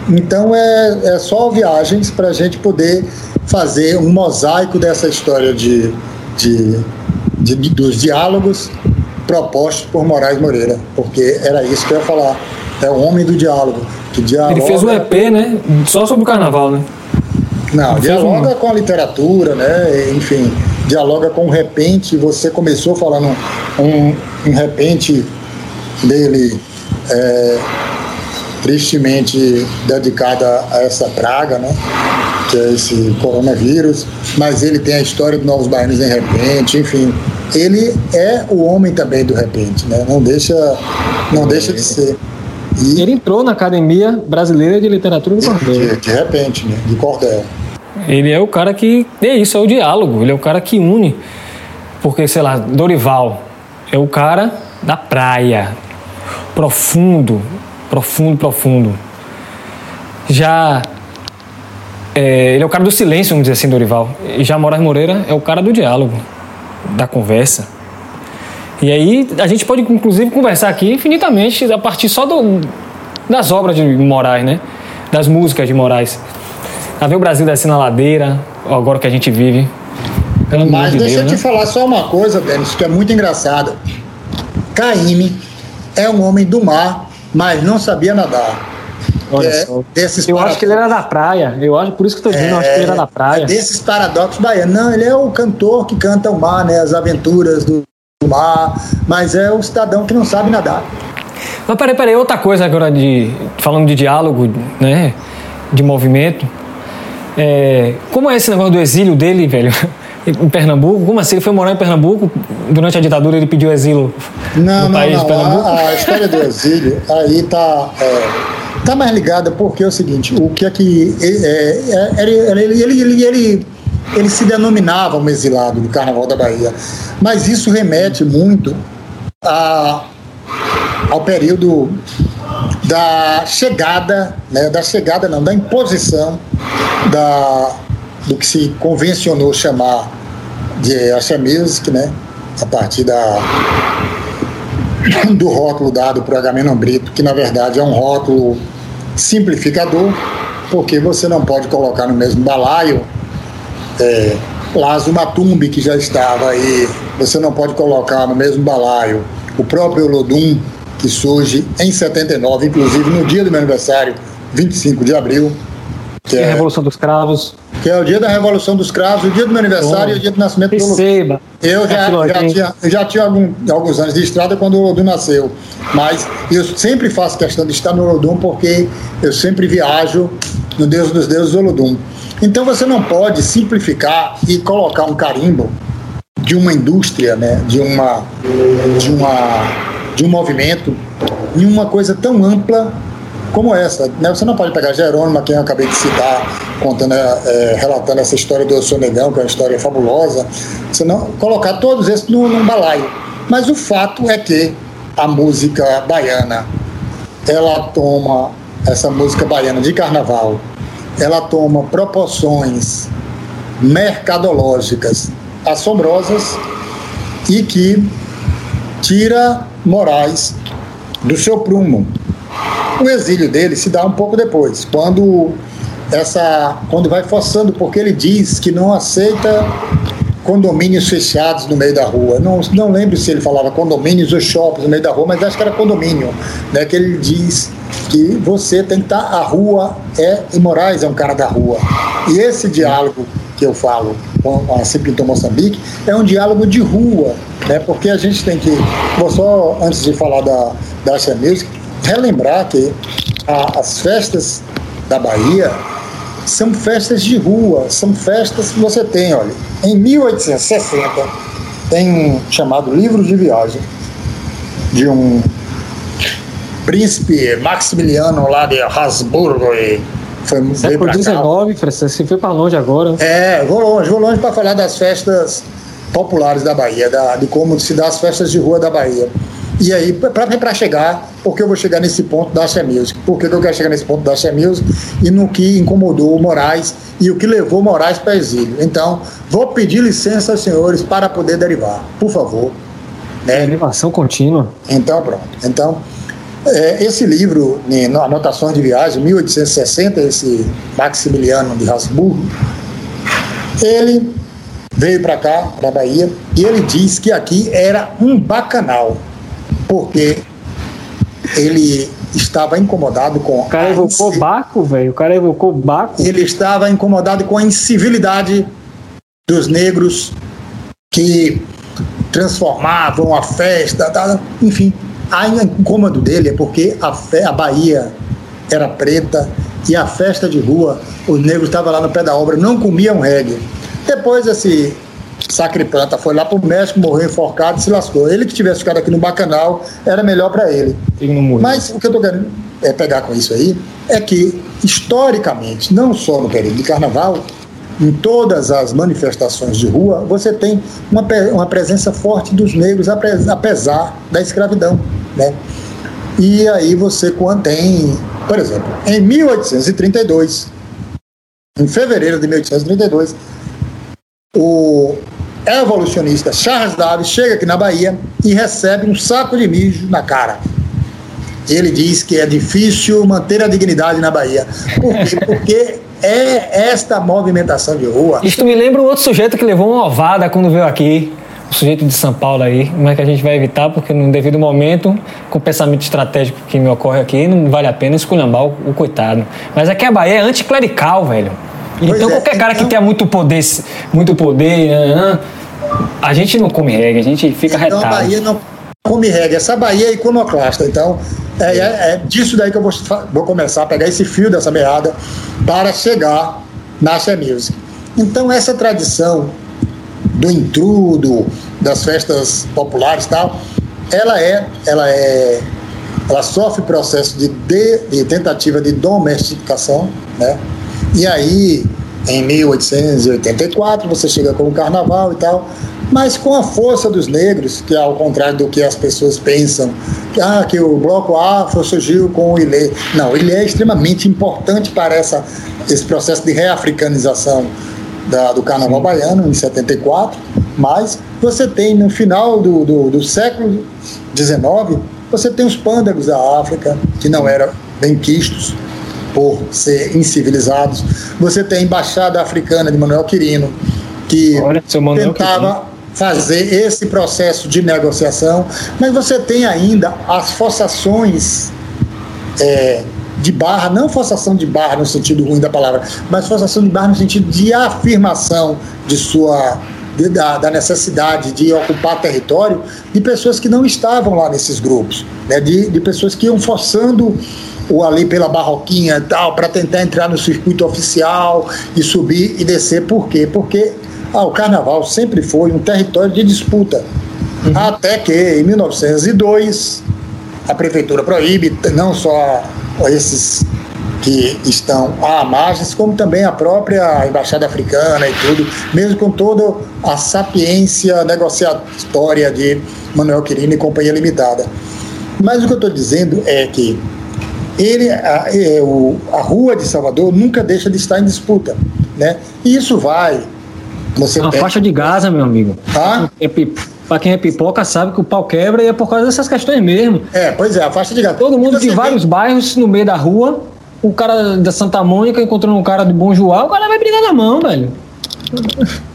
Então é, é só viagens para a gente poder fazer um mosaico dessa história de, de, de- de- dos diálogos propostos por Moraes Moreira, porque era isso que eu ia falar. É o homem do diálogo. Que dialoga, Ele fez um EP, né? Só sobre o carnaval, né? Não, Ele dialoga um- com a literatura, né? Enfim, dialoga com o repente. Você começou falando um, um repente dele é, tristemente dedicada a essa praga, né? Que é esse coronavírus. Mas ele tem a história de Novos Baianos em repente, enfim. Ele é o homem também do repente, né? Não deixa, não deixa de ser. E Ele entrou na Academia Brasileira de Literatura do Cordel. de, de repente, né? De cordel. Ele é o cara que. É isso, é o diálogo. Ele é o cara que une. Porque, sei lá, Dorival é o cara da praia. Profundo, profundo, profundo. Já é, ele é o cara do silêncio, vamos dizer assim, Dorival. E já Moraes Moreira é o cara do diálogo, da conversa. E aí a gente pode, inclusive, conversar aqui infinitamente a partir só do, das obras de Moraes, né? Das músicas de Moraes. A ver o Brasil descendo a ladeira, agora que a gente vive. Pelo Mas de deixa Deus, eu te né? falar só uma coisa, Denis, que é muito engraçado. Caíme é um homem do mar, mas não sabia nadar. Olha é, só. Desses eu acho que ele era da praia. Eu acho, por isso que estou dizendo, é, eu acho que ele era da praia. É desses paradoxos baianos. Não, ele é o cantor que canta o mar, né? As aventuras do mar, mas é o cidadão que não sabe nadar. Mas peraí, peraí, outra coisa agora de. falando de diálogo, né? De movimento. É, como é esse negócio do exílio dele, velho? Em Pernambuco? Como assim? Ele foi morar em Pernambuco? Durante a ditadura ele pediu exílio não, no não, país não. Pernambuco? A, a, história do exílio aí tá. É Está mais ligada porque é o seguinte, o que é que é, é, ele, ele, ele, ele, ele se denominava um exilado do Carnaval da Bahia, mas isso remete muito a, ao período da chegada, né, da chegada não, da imposição da, do que se convencionou chamar de Axé Music, né, a partir da, do rótulo dado por Agamenon Brito, que na verdade é um rótulo simplificador, porque você não pode colocar no mesmo balaio é, Lazo Matumbi, que já estava aí, você não pode colocar no mesmo balaio o próprio Olodum, que surge em 79, inclusive no dia do meu aniversário, 25 de abril. Que é a Revolução dos Cravos. Que é o dia da Revolução dos Cravos, o dia do meu aniversário oh, e o dia do nascimento do Olodum. Eu já, já tinha, já tinha algum, alguns anos de estrada quando o Olodum nasceu. Mas eu sempre faço questão de estar no Olodum porque eu sempre viajo no Deus dos Deuses Olodum. Então você não pode simplificar e colocar um carimbo de uma indústria, né, de, uma, de, uma, de um movimento, em uma coisa tão ampla como essa. Né? Você não pode pegar Jerônimo, quem eu acabei de citar, contando, é, relatando essa história do Sonegão, que é uma história fabulosa, você não colocar todos esses num, num balaio. Mas o fato é que a música baiana, ela toma, essa música baiana de carnaval, ela toma proporções mercadológicas assombrosas e que tira Moraes do seu prumo. O exílio dele se dá um pouco depois, quando essa quando vai forçando, porque ele diz que não aceita condomínios fechados no meio da rua. Não, não lembro se ele falava condomínios ou shoppings no meio da rua, mas acho que era condomínio, né? Que ele diz que você tem que estar a rua é e Moraes é um cara da rua. E esse diálogo que eu falo com a Cipinto Moçambique é um diálogo de rua, né? Porque a gente tem que, vou só antes de falar da da Asha Music, relembrar que a, as festas da Bahia são festas de rua, são festas que você tem, olha, em 1860 tem um chamado Livro de Viagem de um príncipe Maximiliano lá de Habsburgo e foi Século XIX, você foi para longe agora. É, vou longe, vou longe para falar das festas populares da Bahia, da, de como se dá as festas de rua da Bahia. E aí, para chegar, porque eu vou chegar nesse ponto da Axé Music? Por que eu quero chegar nesse ponto da Axé Music? E no que incomodou o Moraes e o que levou Moraes para exílio. Então, vou pedir licença aos senhores para poder derivar, por favor. Né? Derivação contínua. Então, pronto. Então, é, esse livro, né, Anotações de Viagem, 1860, esse Maximiliano de Habsburgo, ele veio para cá, para a Bahia, e ele diz que aqui era um bacanal porque ele estava incomodado com. O cara evocou inci... Baco, velho. O cara evocou Baco. Ele estava incomodado com a incivilidade dos negros que transformavam a festa, tá? enfim. A incômodo dele é porque a, fe... a Bahia era preta e a festa de rua, os negros estavam lá no pé da obra, não comiam reggae. Depois esse Sacripanta foi lá pro México, morreu enforcado e se lascou. Ele que tivesse ficado aqui no Bacanal, era melhor para ele. Mas o que eu tô querendo é pegar com isso aí é que, historicamente, não só no período de carnaval, em todas as manifestações de rua, você tem uma, uma presença forte dos negros, apesar da escravidão. Né? E aí você tem, por exemplo, em 1832, em fevereiro de 1832, o evolucionista Charles Darwin chega aqui na Bahia e recebe um saco de mijo na cara. Ele diz que é difícil manter a dignidade na Bahia. Por quê? Porque é esta movimentação de rua. Isto me lembra um outro sujeito que levou uma ovada quando veio aqui. O sujeito de São Paulo aí, mas que a gente vai evitar, porque no devido momento, com o pensamento estratégico que me ocorre aqui, não vale a pena esculhambar o, o coitado. Mas aqui a Bahia é anticlerical, velho. Pois então é, qualquer cara então... que tenha muito poder, muito poder, né, né, a gente não come reggae, a gente fica então, retado. A Bahia não come reggae, essa Bahia é iconoclasta. Então, é, é, é, disso daí que eu vou, vou começar a pegar esse fio dessa meada para chegar na Axé Music. Então, essa tradição do intrudo, das festas populares e tal, ela é, ela é, ela sofre processo de, de, de tentativa de domesticação, né? E aí, em 1884, você chega com o carnaval e tal, mas com a força dos negros, que é ao contrário do que as pessoas pensam, que, ah, que o bloco afro surgiu com o Ilê. Não, o Ilê é extremamente importante para essa, esse processo de reafricanização da, do carnaval baiano, em 74, mas você tem no final do, do, do século XIX, você tem os pândagos da África, que não eram bem quistos, por ser incivilizados. Você tem a Embaixada Africana de Manuel Quirino, que Olha, tentava fazer esse processo de negociação, mas você tem ainda as forçações é, de barra, não forçação de barra no sentido ruim da palavra, mas forçação de barra no sentido de afirmação de sua de, da, da, necessidade de ocupar território de pessoas que não estavam lá nesses grupos, né, de, de pessoas que iam forçando ou ali pela Barroquinha e tal, para tentar entrar no circuito oficial e subir e descer. Por quê? Porque ah, o carnaval sempre foi um território de disputa. Uhum. Até que, em 1902, a prefeitura proíbe não só esses que estão à margem, como também a própria Embaixada Africana e tudo, mesmo com toda a sapiência negociatória de Manuel Quirino e Companhia Limitada. Mas o que eu estou dizendo é que ele, a, é, o, a rua de Salvador nunca deixa de estar em disputa, né? E isso vai. Você uma faixa de Gaza, meu amigo. Tá? É, para quem é pipoca sabe que o pau quebra e é por causa dessas questões mesmo. É, pois é, a faixa de Gaza. Todo mundo de vários bairros no meio da rua, o cara da Santa Mônica encontrando um cara de Bom João, o cara vai brigar na mão, velho.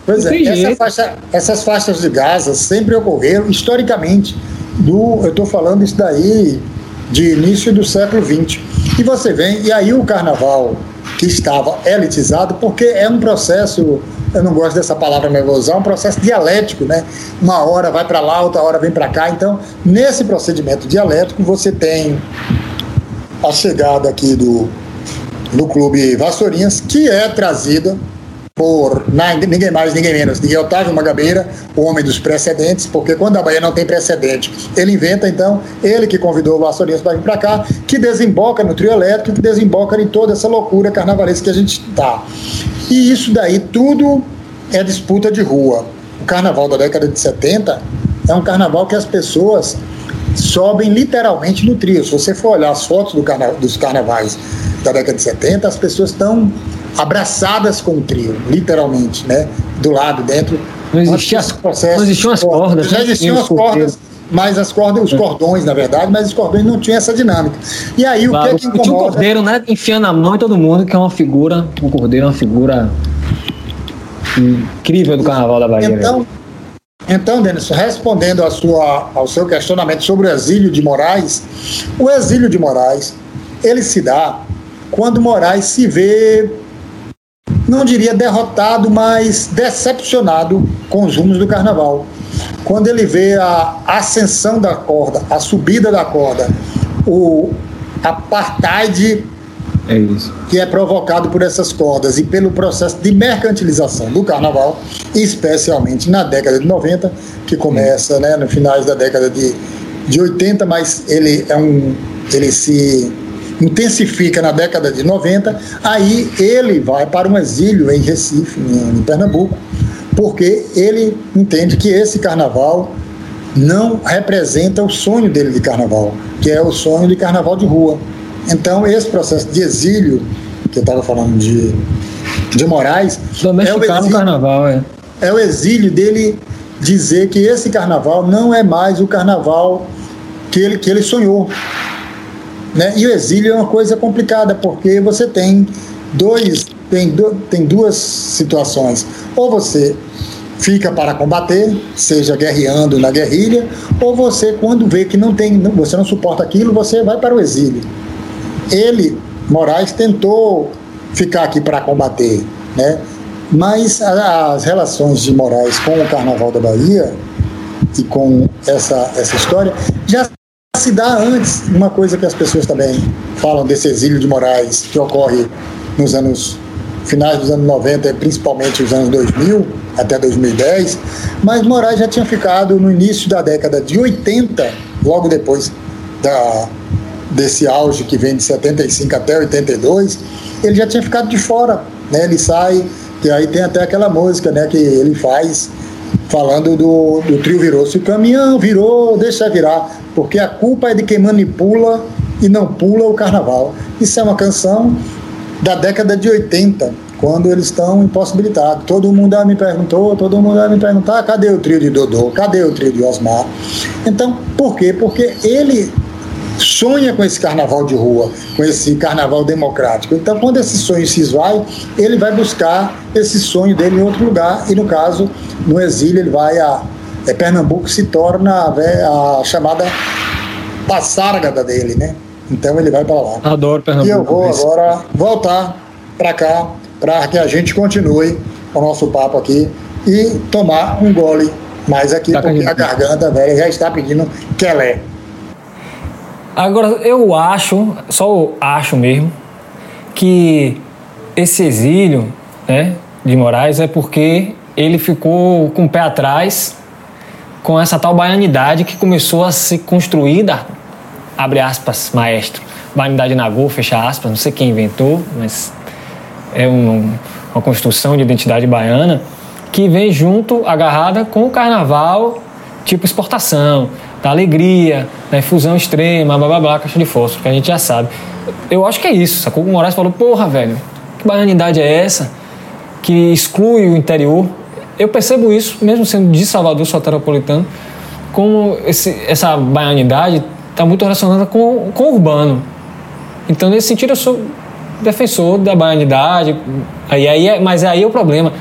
Pois é, essa faixa, essas faixas de Gaza sempre ocorreram historicamente. Do, eu estou falando isso daí de início do século XX. E você vem, e aí o carnaval que estava elitizado, porque é um processo, eu não gosto dessa palavra, vou usar, um processo dialético, né? Uma hora vai para lá, outra hora vem para cá. Então, nesse procedimento dialético, você tem a chegada aqui do, do Clube Vassourinhas, que é trazida por ninguém mais, ninguém menos, de Otávio Magabeira, o homem dos precedentes, porque quando a Bahia não tem precedente, ele inventa, então, ele que convidou o Vassourinhas para vir para cá, que desemboca no trio elétrico, que desemboca em toda essa loucura carnavalesca que a gente está. E isso daí tudo é disputa de rua. O carnaval da década de 70 é um carnaval que as pessoas sobem literalmente no trio. Se você for olhar as fotos do carna dos carnavais da década de 70, as pessoas estão abraçadas com o trio, literalmente, né? Do lado, dentro. Não existiam as, não existiam as cordas. Já existiam as cordas, mas as cordas, os cordões, na verdade, mas os cordões não tinham essa dinâmica. E aí o claro, que é que incomoda... Tinha um cordeiro, né? Enfiando a mão em todo mundo, que é uma figura, um cordeiro é uma figura incrível do Carnaval da Bahia. Então, então, Denis, respondendo a sua, ao seu questionamento sobre o exílio de Moraes, o exílio de Moraes, ele se dá quando Moraes se vê não diria derrotado, mas decepcionado com os rumos do carnaval. Quando ele vê a ascensão da corda, a subida da corda, o apartheid é que é provocado por essas cordas e pelo processo de mercantilização do carnaval, especialmente na década de 90, que começa né, no finais da década de, de 80, mas ele é um ele se intensifica na década de 90, aí ele vai para um exílio em Recife, em Pernambuco, porque ele entende que esse carnaval não representa o sonho dele de carnaval, que é o sonho de carnaval de rua. Então, esse processo de exílio, que eu estava falando de de Moraes Domesticar é o exílio, carnaval, é. É o exílio dele dizer que esse carnaval não é mais o carnaval que ele, que ele sonhou. Né? E o exílio é uma coisa complicada, porque você tem dois, tem, do, tem duas situações. Ou você fica para combater, seja guerreando na guerrilha, ou você, quando vê que não tem, você não suporta aquilo, você vai para o exílio. Ele, Moraes, tentou ficar aqui para combater, né? Mas as relações de Moraes com o Carnaval da Bahia e com essa, essa história já se dá antes. Uma coisa que as pessoas também falam desse exílio de Moraes que ocorre nos anos finais dos anos 90, principalmente os anos 2000 até 2010, mas Moraes já tinha ficado no início da década de 80, logo depois da, desse auge que vem de 75 até 82, ele já tinha ficado de fora, né? Ele sai e aí tem até aquela música, né, que ele faz falando do, do trio virou. Se o caminhão virou, deixa virar, porque a culpa é de quem manipula e não pula o carnaval. Isso é uma canção da década de 80, quando eles estão impossibilitados. Todo mundo me perguntou, todo mundo me perguntar, cadê o trio de Dodô? Cadê o trio de Osmar? Então, por quê? Porque ele sonha com esse carnaval de rua, com esse carnaval democrático. Então, quando esse sonho se esvai, ele vai buscar esse sonho dele em outro lugar, e no caso, no exílio, ele vai a é, Pernambuco, se torna a, a chamada passárgada dele, né? Então ele vai para lá. Adoro Pernambuco. E eu vou agora voltar para cá para que a gente continue o nosso papo aqui e tomar um gole mais aqui, tá porque a garganta velha já está pedindo quelé. Agora, eu acho, só acho mesmo, que esse exílio né, de Moraes é porque ele ficou com o pé atrás com essa tal baianidade que começou a se construir da, abre aspas, maestro, baianidade Nagô, fecha aspas, não sei quem inventou, mas é um, uma construção de identidade baiana que vem junto, agarrada com o carnaval, tipo exportação, da alegria, da infusão extrema, blá blá blá, caixa de fósforo, que a gente já sabe. Eu acho que é isso, sacou? O Moraes falou, porra, velho, que baianidade é essa que exclui o interior? Eu percebo isso, mesmo sendo de Salvador soteropolitano, como esse, essa baianidade está muito relacionada com, com o urbano. Então, nesse sentido, eu sou defensor da baianidade, aí, aí, é, mas aí é o problema,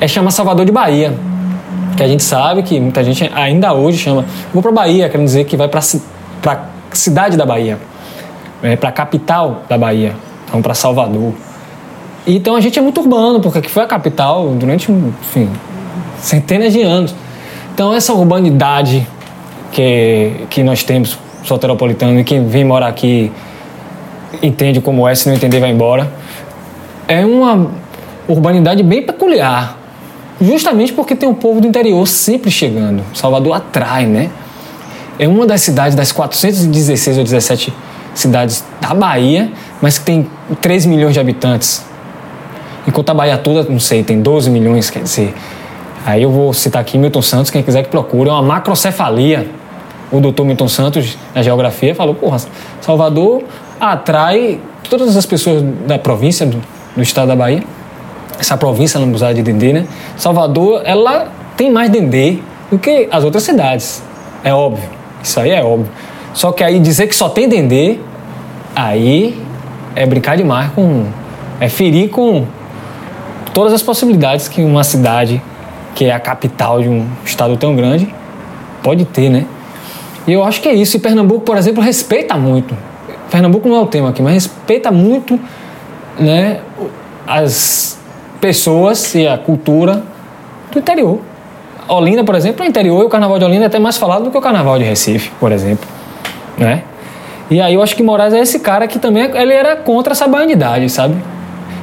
é chamar Salvador de Bahia que a gente sabe que muita gente ainda hoje chama. Vou para Bahia, querendo dizer que vai para a cidade da Bahia, é, para a capital da Bahia, então para Salvador. Então a gente é muito urbano, porque aqui foi a capital durante, enfim, centenas de anos. Então essa urbanidade que, que nós temos, soteropolitano, e quem vem morar aqui entende como é, se não entender vai embora, é uma urbanidade bem peculiar justamente porque tem um povo do interior sempre chegando. Salvador atrai, né? É uma das cidades, das 416 ou 17 cidades da Bahia, mas que tem 3 milhões de habitantes. Enquanto a Bahia toda, não sei, tem 12 milhões, quer dizer. Aí eu vou citar aqui Milton Santos, quem quiser que procure, é uma macrocefalia. O doutor Milton Santos, na geografia, falou: porra, Salvador atrai todas as pessoas da província, do, do estado da Bahia essa província lambuzada de Dendê, né? Salvador, ela tem mais Dendê do que as outras cidades. É óbvio. Isso aí é óbvio. Só que aí dizer que só tem Dendê, aí é brincar demais com. é ferir com todas as possibilidades que uma cidade, que é a capital de um estado tão grande, pode ter, né? E eu acho que é isso. E Pernambuco, por exemplo, respeita muito. Pernambuco não é o tema aqui, mas respeita muito né, as pessoas e a cultura do interior. Olinda, por exemplo, é interior e o carnaval de Olinda é até mais falado do que o carnaval de Recife, por exemplo. Né? E aí eu acho que Moraes é esse cara que também ele era contra essa baianidade, sabe?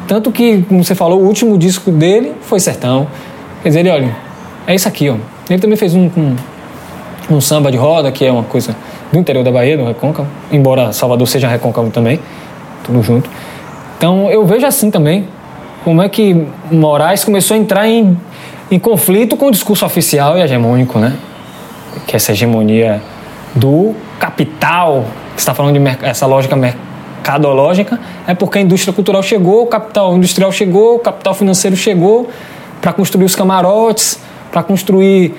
Tanto que, como você falou, o último disco dele foi Sertão. Quer dizer, ele, olha, é isso aqui, ó. Ele também fez um, um, um samba de roda, que é uma coisa do interior da Bahia, do Recôncavo, embora Salvador seja Recôncavo também, tudo junto. Então eu vejo assim também, como é que Moraes começou a entrar em, em conflito com o discurso oficial e hegemônico, né? Que essa hegemonia do capital, que está falando de essa lógica mercadológica, é porque a indústria cultural chegou, o capital industrial chegou, o capital financeiro chegou para construir os camarotes, para construir,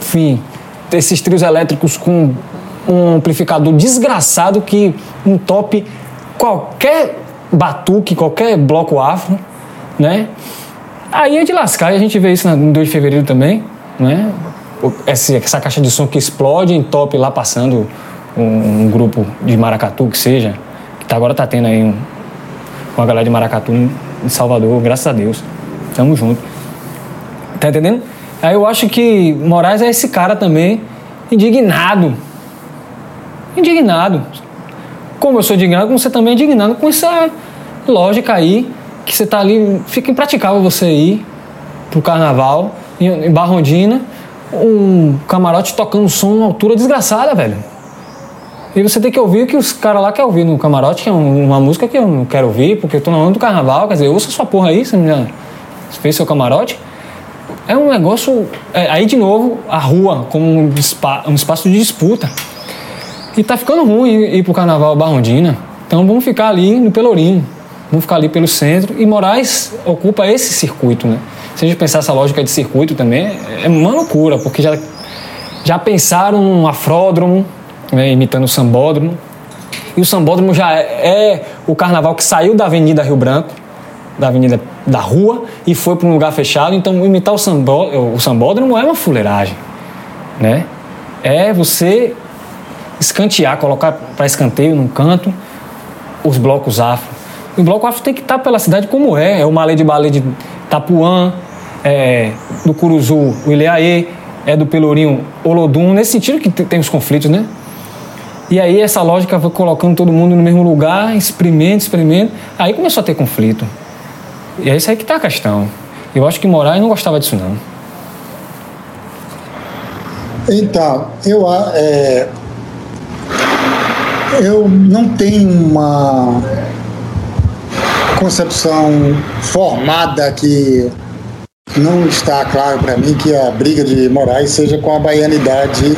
enfim, esses trios elétricos com um amplificador desgraçado que entope qualquer batuque, qualquer bloco afro, né? Aí é de lascar, e a gente vê isso no 2 de fevereiro também, né? Essa, essa caixa de som que explode, entope lá passando um, um grupo de maracatu que seja, que tá, agora tá tendo aí um, uma galera de maracatu em Salvador, graças a Deus. Tamo junto. Tá entendendo? Aí eu acho que Moraes é esse cara também, indignado. Indignado. Como eu sou indignado, como você também é indignado com essa lógica aí, que você tá ali, fica impraticável você ir pro carnaval, em Barrondina, um camarote tocando som uma altura desgraçada, velho. E você tem que ouvir o que os caras lá querem ouvir no camarote, que é uma música que eu não quero ouvir, porque eu tô na onda do carnaval, quer dizer, ouça sua porra aí, você já fez seu camarote. É um negócio. É, aí, de novo, a rua como um, um espaço de disputa. E tá ficando ruim ir pro carnaval Barrondina. Então vamos ficar ali no Pelourinho. Vamos ficar ali pelo centro. E Moraes ocupa esse circuito, né? Se a gente pensar essa lógica de circuito também, é uma loucura, porque já, já pensaram um afródromo, né, imitando o sambódromo. E o sambódromo já é, é o carnaval que saiu da Avenida Rio Branco, da Avenida da Rua, e foi para um lugar fechado. Então, imitar o, sambó, o sambódromo é uma fuleiragem, né? É você escantear, colocar para escanteio num canto os blocos afro. O bloco afro tem que estar pela cidade como é. É o Malê de Balé de Tapuã, é do Curuzu o Ileaê, é do Pelourinho Olodum, nesse sentido que tem os conflitos, né? E aí essa lógica foi colocando todo mundo no mesmo lugar, experimento, experimento. Aí começou a ter conflito. E é isso aí que está a questão. Eu acho que Moraes não gostava disso, não. Então, eu, é, eu não tenho uma concepção formada que não está claro para mim que a briga de Moraes seja com a baianidade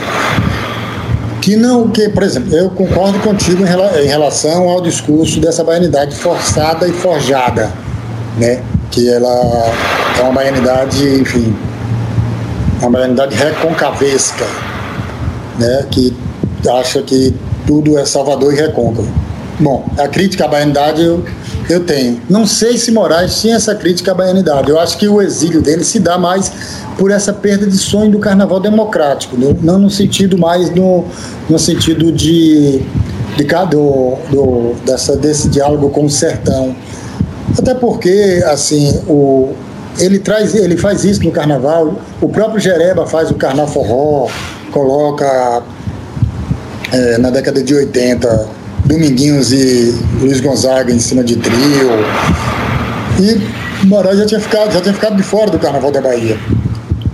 que não, que, por exemplo, eu concordo contigo em relação ao discurso dessa baianidade forçada e forjada, né? Que ela é uma baianidade, enfim, uma baianidade reconcavesca, né? Que acha que tudo é Salvador e recôncavo. Bom, a crítica à baianidade eu, eu tenho. Não sei se Moraes tinha essa crítica à baianidade. Eu acho que o exílio dele se dá mais por essa perda de sonho do carnaval democrático, não no sentido mais no, no sentido de, de do, do, dessa, desse diálogo com o sertão. Até porque, assim, o, ele, traz, ele faz isso no carnaval, o próprio Jereba faz o carnaval forró, coloca é, na década de 80 Dominguinhos e Luiz Gonzaga em cima de trio. E Moraes já tinha ficado, já tinha ficado de fora do Carnaval da Bahia.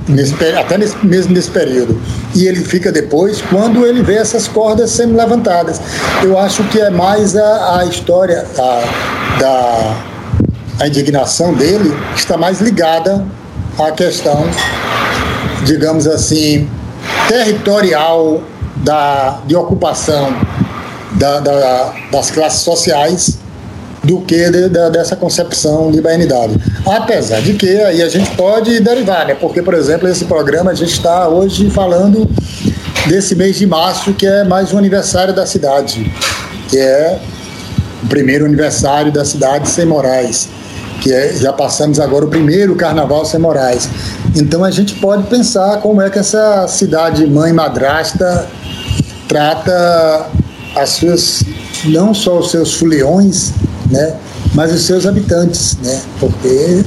Nesse, até nesse, mesmo nesse período. E ele fica depois quando ele vê essas cordas sendo levantadas. Eu acho que é mais a, a história a, da a indignação dele está mais ligada à questão, digamos assim, territorial da, de ocupação da, da, das classes sociais do que de, de, dessa concepção de baianidade. Apesar de que aí a gente pode derivar, né? Porque, por exemplo, esse programa a gente está hoje falando desse mês de março, que é mais um aniversário da cidade, que é o primeiro aniversário da cidade sem Moraes, que é, já passamos agora o primeiro carnaval sem Moraes. Então a gente pode pensar como é que essa cidade mãe madrasta trata as suas não só os seus foliões, né, mas os seus habitantes, né, porque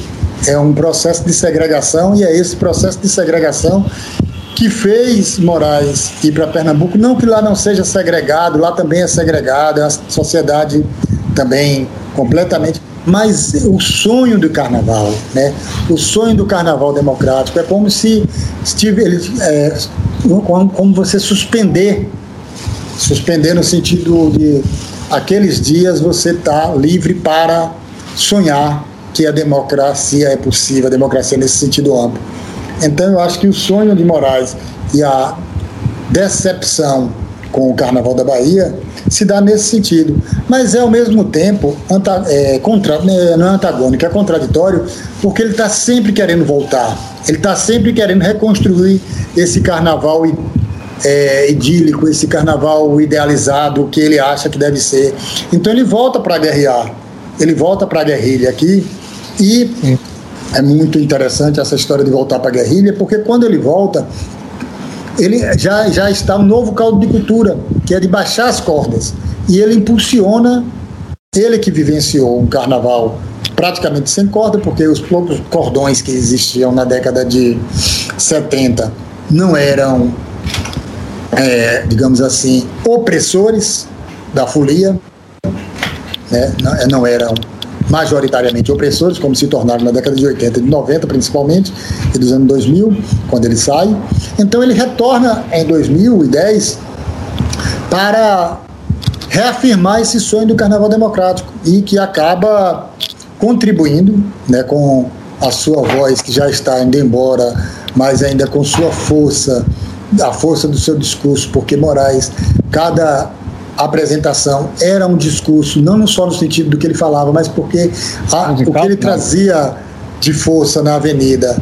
é um processo de segregação e é esse processo de segregação que fez Moraes ir para Pernambuco, não que lá não seja segregado, lá também é segregado, é uma sociedade também completamente, mas o sonho do carnaval, né? O sonho do carnaval democrático é como se estive, ele, é, como você suspender Suspender no sentido de aqueles dias você está livre para sonhar que a democracia é possível, a democracia nesse sentido amplo. Então eu acho que o sonho de Moraes e a decepção com o Carnaval da Bahia se dá nesse sentido. Mas é ao mesmo tempo anta, é, contra, né, não é antagônico, é contraditório, porque ele está sempre querendo voltar. Ele está sempre querendo reconstruir esse carnaval é, idílico, esse carnaval idealizado que ele acha que deve ser. Então ele volta para guerrear, ele volta para a guerrilha aqui e é muito interessante essa história de voltar para a guerrilha, porque quando ele volta, ele já, já está um novo caldo de cultura, que é de baixar as cordas. E ele impulsiona, ele que vivenciou um carnaval praticamente sem corda, porque os poucos cordões que existiam na década de 70 não eram, é, digamos assim, opressores da folia, né? não, não eram majoritariamente opressores, como se tornaram na década de 80 e de 90 principalmente, e dos anos 2000, quando ele sai. Então ele retorna em 2010 para reafirmar esse sonho do carnaval democrático e que acaba contribuindo né, com a sua voz que já está indo embora, mas ainda com sua força, a força do seu discurso, porque Moraes, cada apresentação era um discurso, não só no sentido do que ele falava, mas porque a, o que ele trazia de força na avenida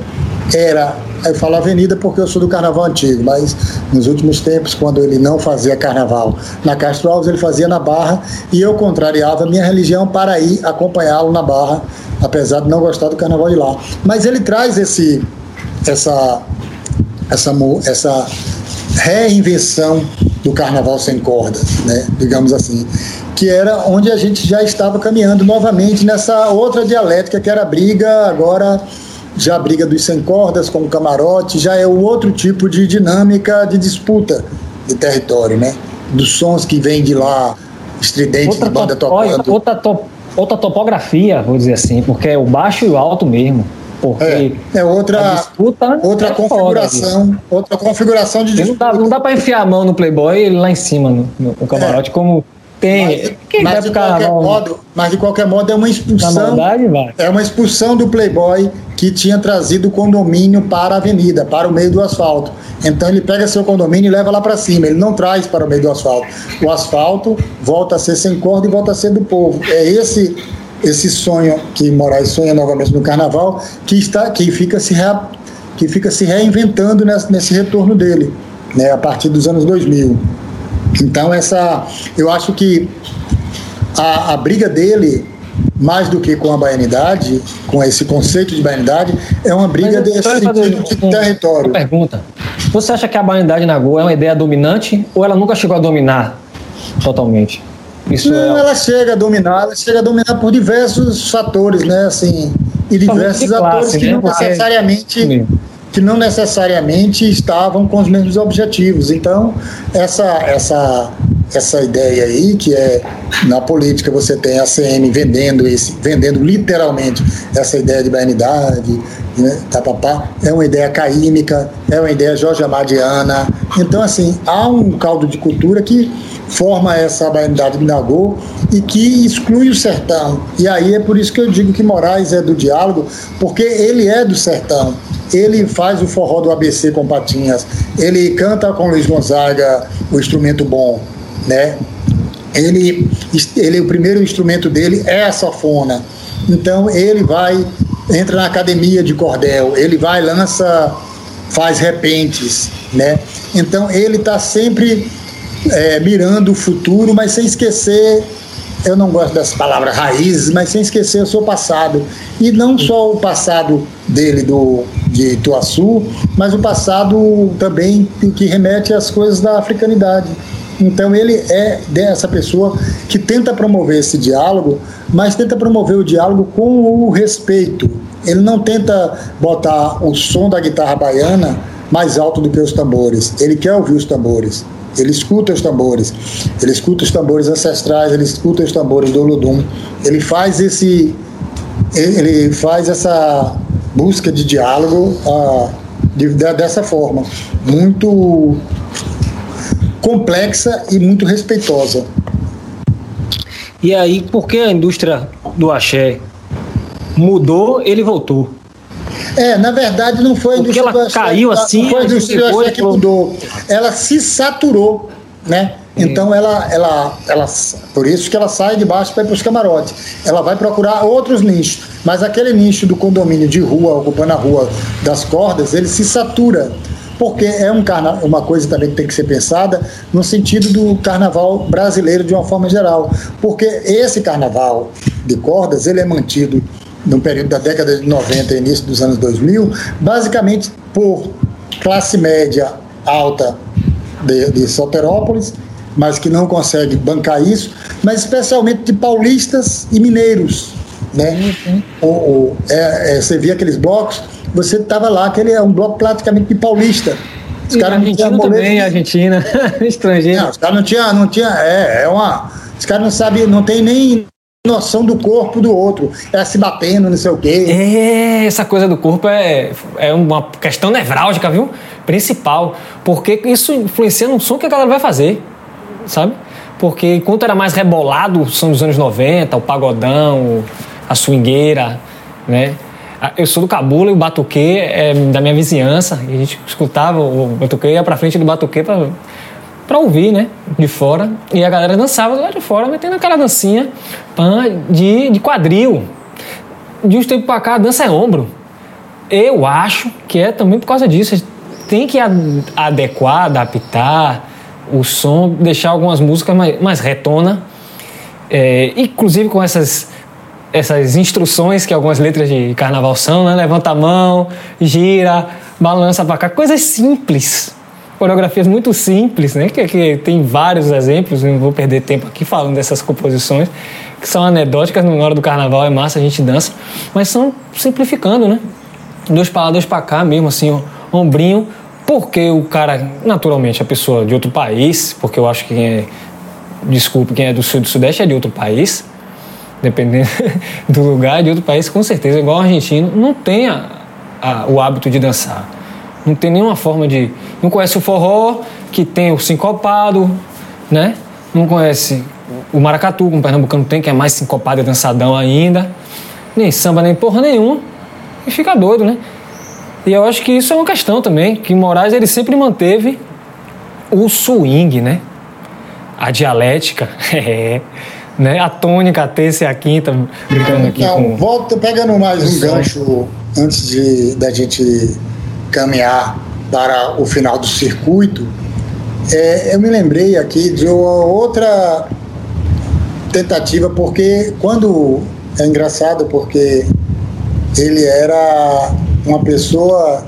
era. Eu falo avenida porque eu sou do carnaval antigo, mas nos últimos tempos, quando ele não fazia carnaval na Castro Alves, ele fazia na Barra e eu contrariava a minha religião para ir acompanhá-lo na Barra, apesar de não gostar do carnaval de lá. Mas ele traz esse, essa, essa, essa reinvenção do carnaval sem cordas, né? digamos assim, que era onde a gente já estava caminhando novamente nessa outra dialética que era a briga, agora já a briga dos sem cordas com o camarote, já é o outro tipo de dinâmica de disputa de território, né? Dos sons que vêm de lá, estridente outra de banda tocando. Outra, top, outra topografia, vou dizer assim, porque é o baixo e o alto mesmo. Porque é, é outra, disputa outra é configuração, foda, outra configuração de disputa. Não dá, não dá para enfiar a mão no Playboy lá em cima no, no camarote é. como tem. Mas, mas de qualquer modo, mas de qualquer modo é uma expulsão. Maldade, é uma expulsão do Playboy que tinha trazido o condomínio para a avenida, para o meio do asfalto. Então ele pega seu condomínio e leva lá para cima. Ele não traz para o meio do asfalto. O asfalto volta a ser sem corda e volta a ser do povo. É esse esse sonho que Moraes sonha novamente no Carnaval, que está, que fica se re, que fica se reinventando nesse, nesse retorno dele, né, a partir dos anos 2000. Então essa, eu acho que a, a briga dele mais do que com a baianidade, com esse conceito de baianidade, é uma briga desse sentido de território. Uma pergunta. Você acha que a baianidade na Goa é uma ideia dominante ou ela nunca chegou a dominar totalmente? Isso não, é... ela chega a dominar, ela chega a dominar por diversos fatores, né? Assim, e diversos classe, atores que né? não necessariamente que não necessariamente estavam com os mesmos objetivos. Então, essa essa essa ideia aí que é na política você tem a CM vendendo esse vendendo literalmente essa ideia de baianidade, né, tapapá, é uma ideia caímica, é uma ideia Jorge Amadiana. Então, assim, há um caldo de cultura que forma essa baianidade de Nagô e que exclui o sertão. E aí é por isso que eu digo que Moraes é do diálogo, porque ele é do sertão. Ele faz o forró do ABC com patinhas, ele canta com Luiz Gonzaga o instrumento bom, né? Ele, ele, o primeiro instrumento dele é a safona. Então ele vai, entra na academia de cordel, ele vai, lança, faz repentes, né? Então ele está sempre é, mirando o futuro, mas sem esquecer, eu não gosto das palavras raízes, mas sem esquecer o seu passado. E não só o passado dele do, de Ituaçu, mas o passado também que remete às coisas da africanidade. Então ele é dessa pessoa que tenta promover esse diálogo, mas tenta promover o diálogo com o respeito. Ele não tenta botar o som da guitarra baiana mais alto do que os tambores. Ele quer ouvir os tambores. Ele escuta os tambores, ele escuta os tambores ancestrais, ele escuta os tambores do Olodum. Ele faz esse, ele faz essa busca de diálogo uh, de, de, dessa forma, muito complexa e muito respeitosa. E aí, por que a indústria do axé mudou, ele voltou? É, na verdade não foi a indústria ela caiu assim, não foi a indústria depois, que mudou. Ela se saturou, né? Então ela, ela, ela, por isso que ela sai de baixo para ir para os camarotes. Ela vai procurar outros nichos, mas aquele nicho do condomínio de rua, ocupando a rua das cordas, ele se satura porque é um carna uma coisa também que tem que ser pensada no sentido do carnaval brasileiro de uma forma geral, porque esse carnaval de cordas ele é mantido no período da década de 90 e início dos anos 2000, basicamente por classe média alta de, de Soterópolis, mas que não consegue bancar isso, mas especialmente de paulistas e mineiros. Né? Uhum. O, o, é, é, você via aqueles blocos você estava lá, que ele é um bloco praticamente de paulista. Os caras não tinham também, de... Argentina, estrangeiro. Não, os caras não tinham, não tinha, é, é uma, os caras não sabem, não tem nem noção do corpo do outro, é se batendo, não sei o quê. É, essa coisa do corpo é, é uma questão nevrálgica, viu? Principal, porque isso influencia no som que a galera vai fazer, sabe? Porque enquanto era mais rebolado, são dos anos 90, o pagodão, a swingueira, né? Eu sou do Cabula e o batuquê é da minha vizinhança. E a gente escutava o batuquê, ia pra frente do batuquê pra, pra ouvir, né? De fora. E a galera dançava lá de fora, metendo aquela dancinha de, de quadril. De uns tempos pra cá, a dança é ombro. Eu acho que é também por causa disso. Tem que adequar, adaptar o som, deixar algumas músicas mais, mais retona. É, inclusive com essas essas instruções que algumas letras de carnaval são, né? Levanta a mão, gira, balança para cá, coisas simples. Coreografias muito simples, né? Que, que tem vários exemplos, não vou perder tempo aqui falando dessas composições, que são anedóticas, na hora do carnaval é massa, a gente dança, mas são simplificando, né? Dois para lá, dois para cá mesmo, assim, ombrinho, porque o cara, naturalmente, a pessoa de outro país, porque eu acho que quem é, desculpe, quem é do sul do sudeste é de outro país, dependendo do lugar, de outro país, com certeza, igual o argentino, não tem a, a, o hábito de dançar. Não tem nenhuma forma de. Não conhece o forró, que tem o sincopado, né? Não conhece o maracatu, como o pernambucano tem, que é mais sincopado e dançadão ainda. Nem samba, nem porra nenhuma. E fica doido, né? E eu acho que isso é uma questão também, que Moraes ele sempre manteve o swing, né? A dialética. Né? A tônica, a terça e a quinta, brincando aqui Não, com... volta, pegando mais um gancho antes de da gente caminhar para o final do circuito, é, eu me lembrei aqui de uma outra tentativa, porque quando é engraçado, porque ele era uma pessoa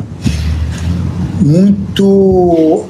muito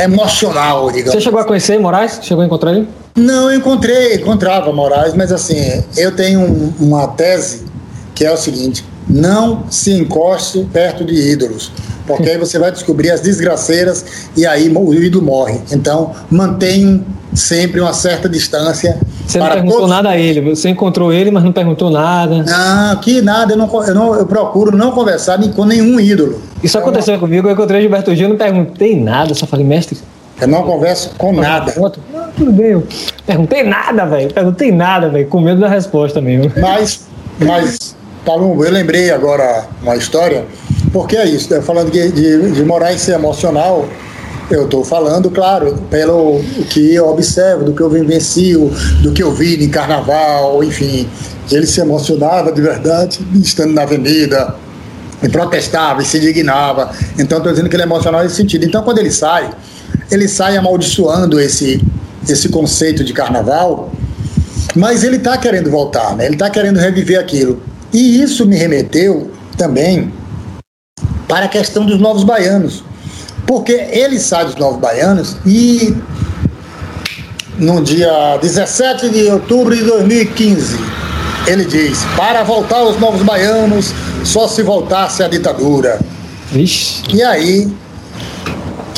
emocional, digamos. Você chegou a conhecer Moraes? Chegou a encontrar ele? Não, eu encontrei, encontrava Moraes, mas assim, eu tenho um, uma tese que é o seguinte: não se encoste perto de ídolos, porque aí você vai descobrir as desgraceiras e aí o ídolo morre. Então, mantenha sempre uma certa distância. Você não perguntou todos... nada a ele, você encontrou ele, mas não perguntou nada. Não, que nada, eu, não, eu, não, eu procuro não conversar com nenhum ídolo. Isso então, aconteceu comigo, eu encontrei Gilberto Gil, não perguntei nada, só falei, mestre, eu não converso com nada. Não, tudo bem. Eu perguntei nada, velho. Perguntei nada, velho. Com medo da resposta mesmo. Mas, mas, Palumbo, eu lembrei agora uma história, porque é isso. Falando de, de, de Moraes ser emocional, eu estou falando, claro, pelo que eu observo, do que eu vivencio, do que eu vi em carnaval, enfim. Ele se emocionava de verdade, estando na avenida, e protestava e se indignava. Então, estou dizendo que ele é emocional nesse sentido. Então, quando ele sai, ele sai amaldiçoando esse, esse conceito de carnaval, mas ele está querendo voltar, né? ele está querendo reviver aquilo. E isso me remeteu também para a questão dos novos baianos, porque ele sai dos novos baianos e no dia 17 de outubro de 2015, ele diz: para voltar os novos baianos, só se voltasse a ditadura. Ixi. E aí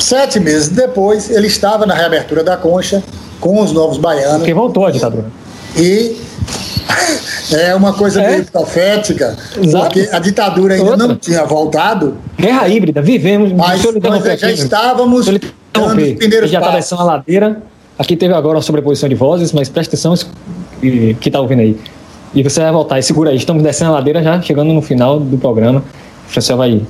Sete meses depois, ele estava na reabertura da concha com os novos baianos. Que voltou a ditadura. E é uma coisa é? meio profética, Exato. porque a ditadura ainda Outra. não tinha voltado. Guerra híbrida, vivemos. Mas nós já estávamos dando os primeiros já descendo a ladeira. Aqui teve agora uma sobreposição de vozes, mas presta atenção que está ouvindo aí. E você vai voltar e segura aí. Estamos descendo a ladeira já, chegando no final do programa. O Francel vai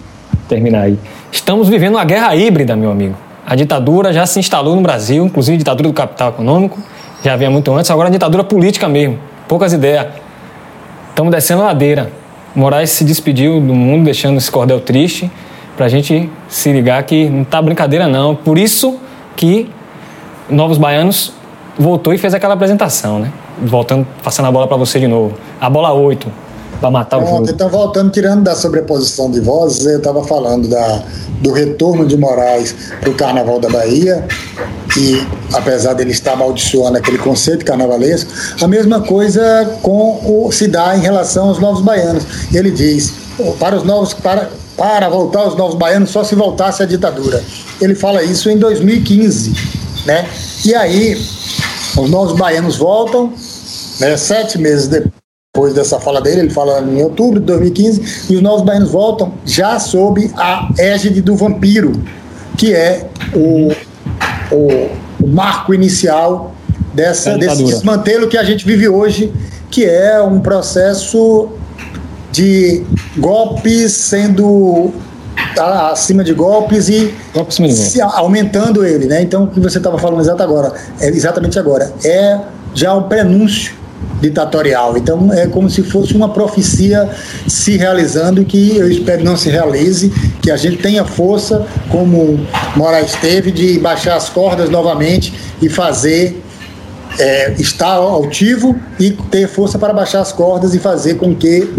terminar aí. Estamos vivendo uma guerra híbrida, meu amigo. A ditadura já se instalou no Brasil, inclusive a ditadura do capital econômico, já havia muito antes, agora a ditadura política mesmo, poucas ideias. Estamos descendo a ladeira. Moraes se despediu do mundo, deixando esse cordel triste, para a gente se ligar que não tá brincadeira não. Por isso que Novos Baianos voltou e fez aquela apresentação, né? Voltando, passando a bola para você de novo. A bola 8, para matar Pronto, o jogo. Então, voltando, tirando da sobreposição de vozes, eu estava falando da, do retorno de Moraes para o Carnaval da Bahia, e apesar dele estar amaldiçoando aquele conceito carnavalesco, a mesma coisa com o, se dá em relação aos novos baianos. Ele diz, para os novos, para, para voltar aos novos baianos, só se voltasse a ditadura. Ele fala isso em 2015, né? E aí, os novos baianos voltam, né, sete meses depois depois dessa fala dele, ele fala em outubro de 2015, e os Novos Baianos voltam já sob a égide do Vampiro, que é o, o, o marco inicial dessa, desse desmantelo que a gente vive hoje, que é um processo de golpes sendo acima de golpes e se, aumentando ele, né? Então o que você estava falando exato agora, é exatamente agora, é já o prenúncio ditatorial. Então é como se fosse uma profecia se realizando que eu espero não se realize, que a gente tenha força, como Moraes teve, de baixar as cordas novamente e fazer é, estar altivo e ter força para baixar as cordas e fazer com que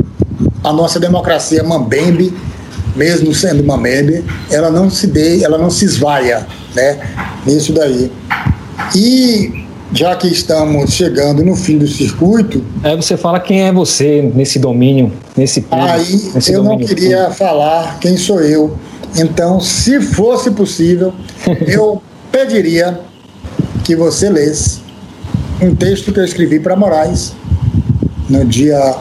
a nossa democracia mambembe, mesmo sendo mambembe, ela não se dê, ela não se esvaia, né? Nisso daí. E já que estamos chegando no fim do circuito. Aí você fala quem é você nesse domínio, nesse ponto. Aí nesse eu não queria falar quem sou eu. Então, se fosse possível, eu pediria que você lesse um texto que eu escrevi para Moraes no dia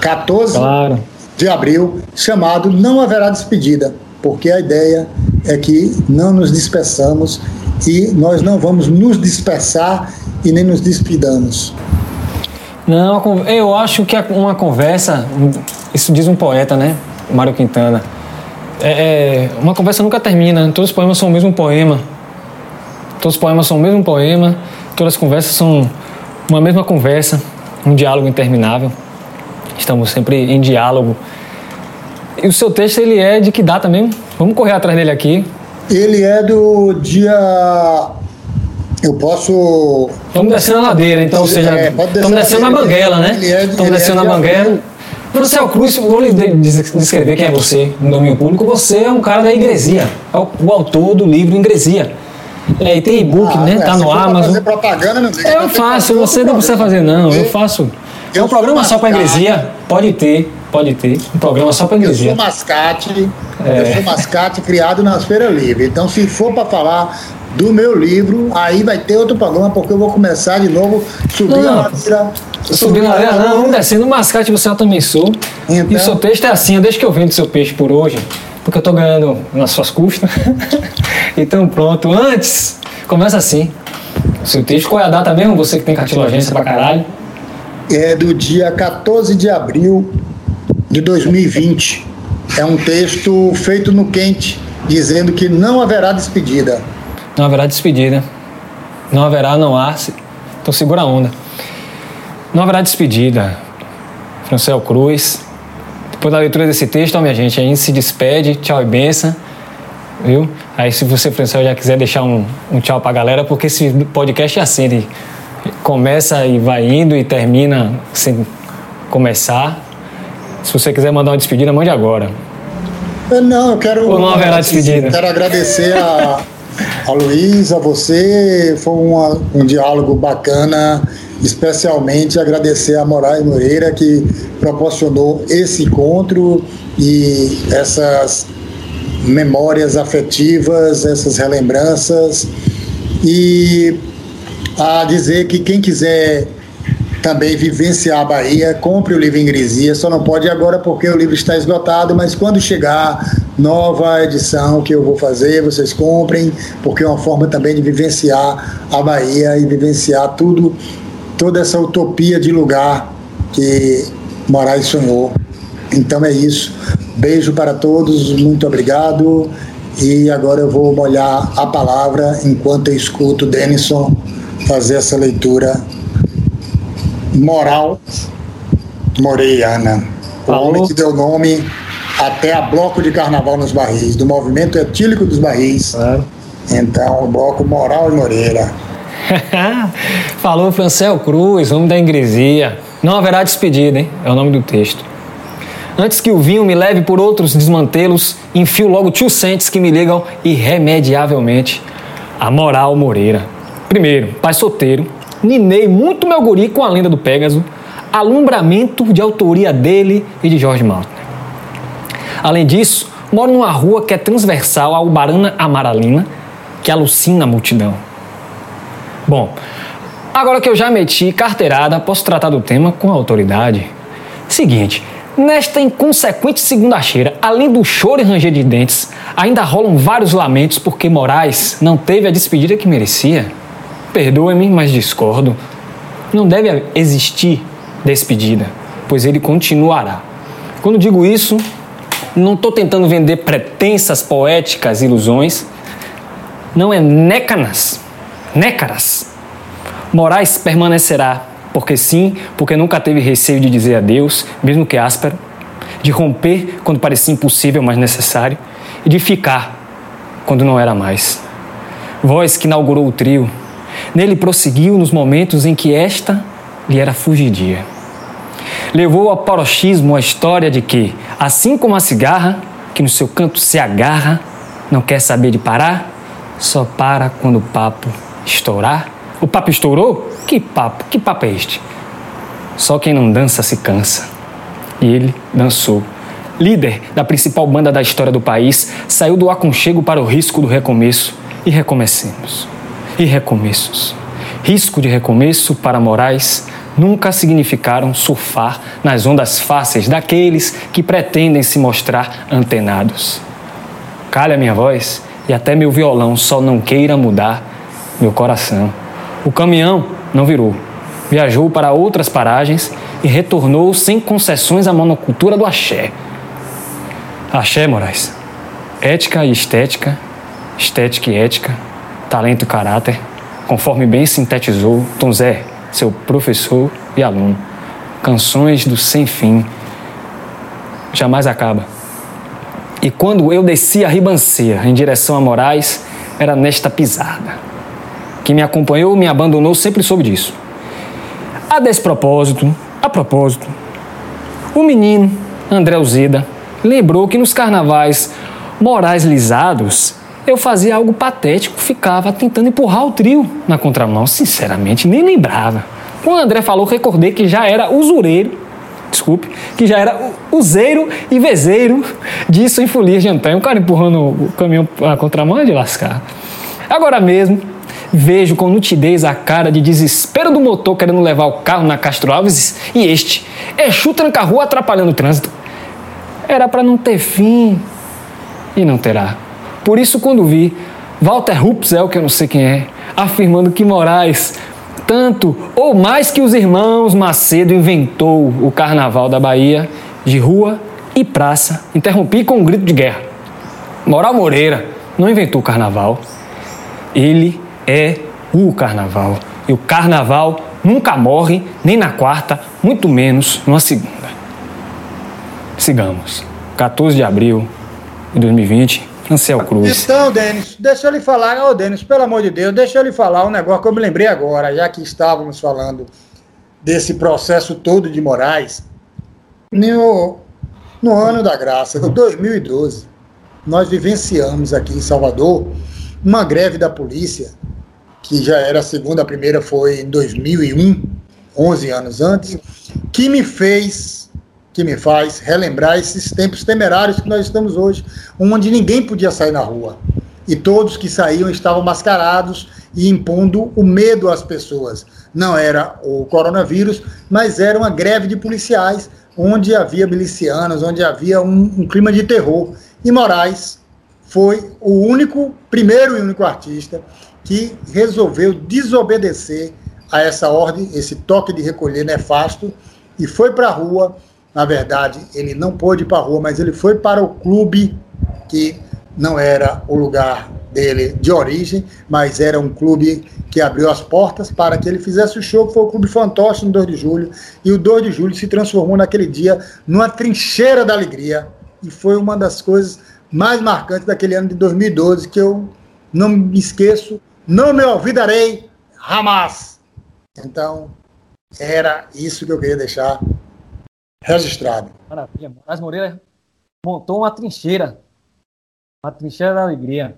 14 claro. de abril, chamado Não Haverá Despedida, porque a ideia é que não nos dispersamos e nós não vamos nos dispersar e nem nos despidamos. Não, eu acho que uma conversa, isso diz um poeta, né? Mário Quintana. É, é, uma conversa nunca termina, todos os poemas são o mesmo poema. Todos os poemas são o mesmo poema, todas as conversas são uma mesma conversa, um diálogo interminável. Estamos sempre em diálogo. E o seu texto, ele é de que data mesmo? Vamos correr atrás dele aqui. Ele é do dia. Eu posso. Estamos descendo a ladeira, então, ou seja, é, estamos descendo a banguela, né? É, estamos descendo é a banguela. Cruz, vou lhe descrever quem é você no domínio público. Você é um cara da igreja, é o, autor do livro Ingresia. É, e tem e-book, ah, né? É, tá no Amazon. Fazer propaganda, não Eu faço, você não precisa fazer, não. Eu faço. É um programa só para igreja? Pode ter. Pode ter. Um programa só para igreja. Eu sou mascate, é. eu sou mascate criado nas feiras livres. Então, se for para falar do meu livro, aí vai ter outro programa, porque eu vou começar de novo subir não, a ladeira. Subir a ladeira, não, vamos descendo. Mascate você também sou. Então, e o seu texto é assim, desde que eu vendo seu peixe por hoje, porque eu tô ganhando nas suas custas. então, pronto. Antes, começa assim. Seu texto, qual é a data mesmo? Você que tem cartilagência pra caralho. É do dia 14 de abril de 2020. É um texto feito no quente, dizendo que não haverá despedida. Não haverá despedida. Não haverá, não há. Então segura a onda. Não haverá despedida. Francel Cruz. Depois da leitura desse texto, ó, minha gente, a gente se despede. Tchau e benção. Viu? Aí se você, Francel, já quiser deixar um, um tchau pra galera, porque esse podcast é assim, ele começa e vai indo e termina sem começar. Se você quiser mandar uma despedida, mande agora. Não, eu quero. Ou não haverá despedida? Quero agradecer a, a Luiz, a você. Foi uma, um diálogo bacana. Especialmente agradecer a Moraes Moreira que proporcionou esse encontro e essas memórias afetivas, essas relembranças. E a dizer que quem quiser também vivenciar a Bahia, compre o livro Ingresia, só não pode agora porque o livro está esgotado, mas quando chegar nova edição que eu vou fazer, vocês comprem, porque é uma forma também de vivenciar a Bahia e vivenciar tudo, toda essa utopia de lugar que Moraes sonhou. Então é isso. Beijo para todos, muito obrigado E agora eu vou molhar a palavra enquanto eu escuto o Denison fazer essa leitura moral moreiana. O homem que deu nome até a bloco de carnaval nos barris, do movimento etílico dos barris. Claro. Então, o bloco Moral e Moreira. Falou Francel Cruz, homem da ingresia. Não haverá despedida, hein? É o nome do texto. Antes que o vinho me leve por outros desmantelos, enfio logo tio Sentes que me ligam irremediavelmente a moral Moreira. Primeiro, pai solteiro, ninei muito meu guri com a lenda do Pégaso, alumbramento de autoria dele e de Jorge Maltner. Além disso, moro numa rua que é transversal ao Barana Amaralina, que alucina a multidão. Bom, agora que eu já meti carteirada, posso tratar do tema com autoridade. Seguinte, nesta inconsequente segunda-feira, além do choro e ranger de dentes, ainda rolam vários lamentos porque Moraes não teve a despedida que merecia. Perdoe-me, mas discordo. Não deve existir despedida, pois ele continuará. Quando digo isso, não estou tentando vender pretensas poéticas ilusões. Não é nécanas, nécaras. Moraes permanecerá, porque sim, porque nunca teve receio de dizer adeus, mesmo que áspero, de romper quando parecia impossível, mas necessário, e de ficar quando não era mais. Voz que inaugurou o trio, nele prosseguiu nos momentos em que esta lhe era fugidia levou ao paroxismo a história de que, assim como a cigarra, que no seu canto se agarra, não quer saber de parar, só para quando o papo estourar. O papo estourou? Que papo? Que papo é este? Só quem não dança se cansa. E ele dançou. Líder da principal banda da história do país, saiu do aconchego para o risco do recomeço e recomecemos. E recomeços. Risco de recomeço para Moraes, nunca significaram surfar nas ondas fáceis daqueles que pretendem se mostrar antenados. Calha minha voz e até meu violão só não queira mudar meu coração. O caminhão não virou. Viajou para outras paragens e retornou sem concessões à monocultura do axé. Axé, Moraes. Ética e estética, estética e ética, talento e caráter, conforme bem sintetizou Tom Zé seu professor e aluno. Canções do sem fim. Jamais acaba. E quando eu desci a ribanceira em direção a Moraes, era nesta pisada. Quem me acompanhou me abandonou sempre soube disso. A despropósito, a propósito, o menino, André Uzeda, lembrou que nos carnavais Moraes lisados eu fazia algo patético, ficava tentando empurrar o trio na contramão. Sinceramente, nem lembrava. Quando o André falou, recordei que já era usureiro, desculpe, que já era useiro e vezeiro disso em folia de Antônio. O cara empurrando o caminhão na contramão é de lascar. Agora mesmo, vejo com nitidez a cara de desespero do motor querendo levar o carro na Castro Alves e este, Exu tranca-rua atrapalhando o trânsito. Era para não ter fim e não terá. Por isso, quando vi Walter Rupzel, que eu não sei quem é, afirmando que Moraes, tanto ou mais que os irmãos Macedo, inventou o carnaval da Bahia de rua e praça, interrompi com um grito de guerra. Moral Moreira não inventou o carnaval, ele é o carnaval. E o carnaval nunca morre, nem na quarta, muito menos numa segunda. Sigamos. 14 de abril de 2020, Ansel Cruz. Então, Denis, deixa eu lhe falar, ô oh, Denis, pelo amor de Deus, deixa eu lhe falar um negócio que eu me lembrei agora, já que estávamos falando desse processo todo de Moraes. No, no ano da graça, 2012, nós vivenciamos aqui em Salvador uma greve da polícia, que já era a segunda, a primeira foi em 2001, 11 anos antes, que me fez que me faz relembrar esses tempos temerários que nós estamos hoje, onde ninguém podia sair na rua. E todos que saíam estavam mascarados e impondo o medo às pessoas. Não era o coronavírus, mas era uma greve de policiais, onde havia milicianos, onde havia um, um clima de terror. E Moraes foi o único, primeiro e único artista que resolveu desobedecer a essa ordem, esse toque de recolher nefasto, e foi para a rua na verdade, ele não pôde ir para a rua, mas ele foi para o clube que não era o lugar dele de origem, mas era um clube que abriu as portas para que ele fizesse o show, que foi o Clube Fantoche no 2 de julho, e o 2 de julho se transformou naquele dia numa trincheira da alegria, e foi uma das coisas mais marcantes daquele ano de 2012, que eu não me esqueço, não me olvidarei, jamais. Então, era isso que eu queria deixar registrado. Maravilha. Moraes Moreira montou uma trincheira, uma trincheira da alegria.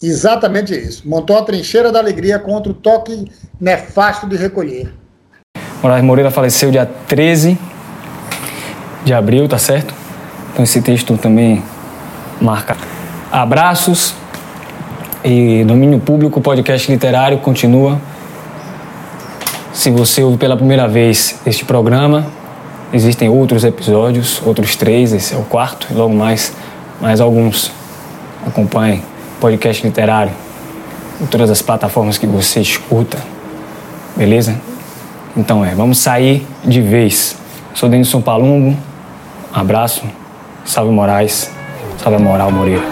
Exatamente isso. Montou a trincheira da alegria contra o toque nefasto de recolher. Moraes Moreira faleceu dia 13 de abril, tá certo? Então esse texto também marca. Abraços e domínio público, podcast literário continua. Se você ouve pela primeira vez este programa, existem outros episódios, outros três, esse é o quarto, e logo mais, mais alguns. Acompanhe podcast literário em todas as plataformas que você escuta. Beleza? Então é, vamos sair de vez. Sou Denison Palumbo. Um abraço. Salve Moraes. Salve a Moral Moreira.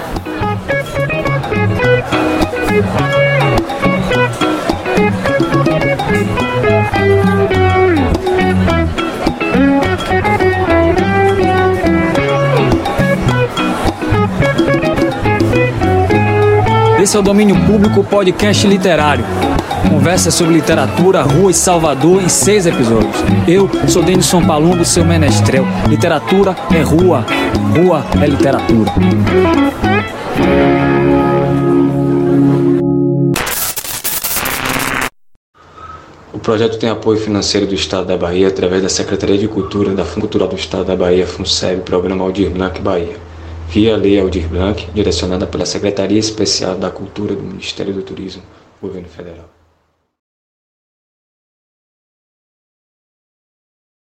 Esse é o Domínio Público Podcast Literário. Conversa sobre literatura, rua e Salvador em seis episódios. Eu sou Denison Palumbo, seu menestrel. Literatura é rua, rua é literatura. O projeto tem apoio financeiro do Estado da Bahia através da Secretaria de Cultura da Fundo Cultural do Estado da Bahia, FUNSEB, Programa Aldir Blanc Bahia via Lei Aldir Blanc, direcionada pela Secretaria Especial da Cultura do Ministério do Turismo, Governo Federal.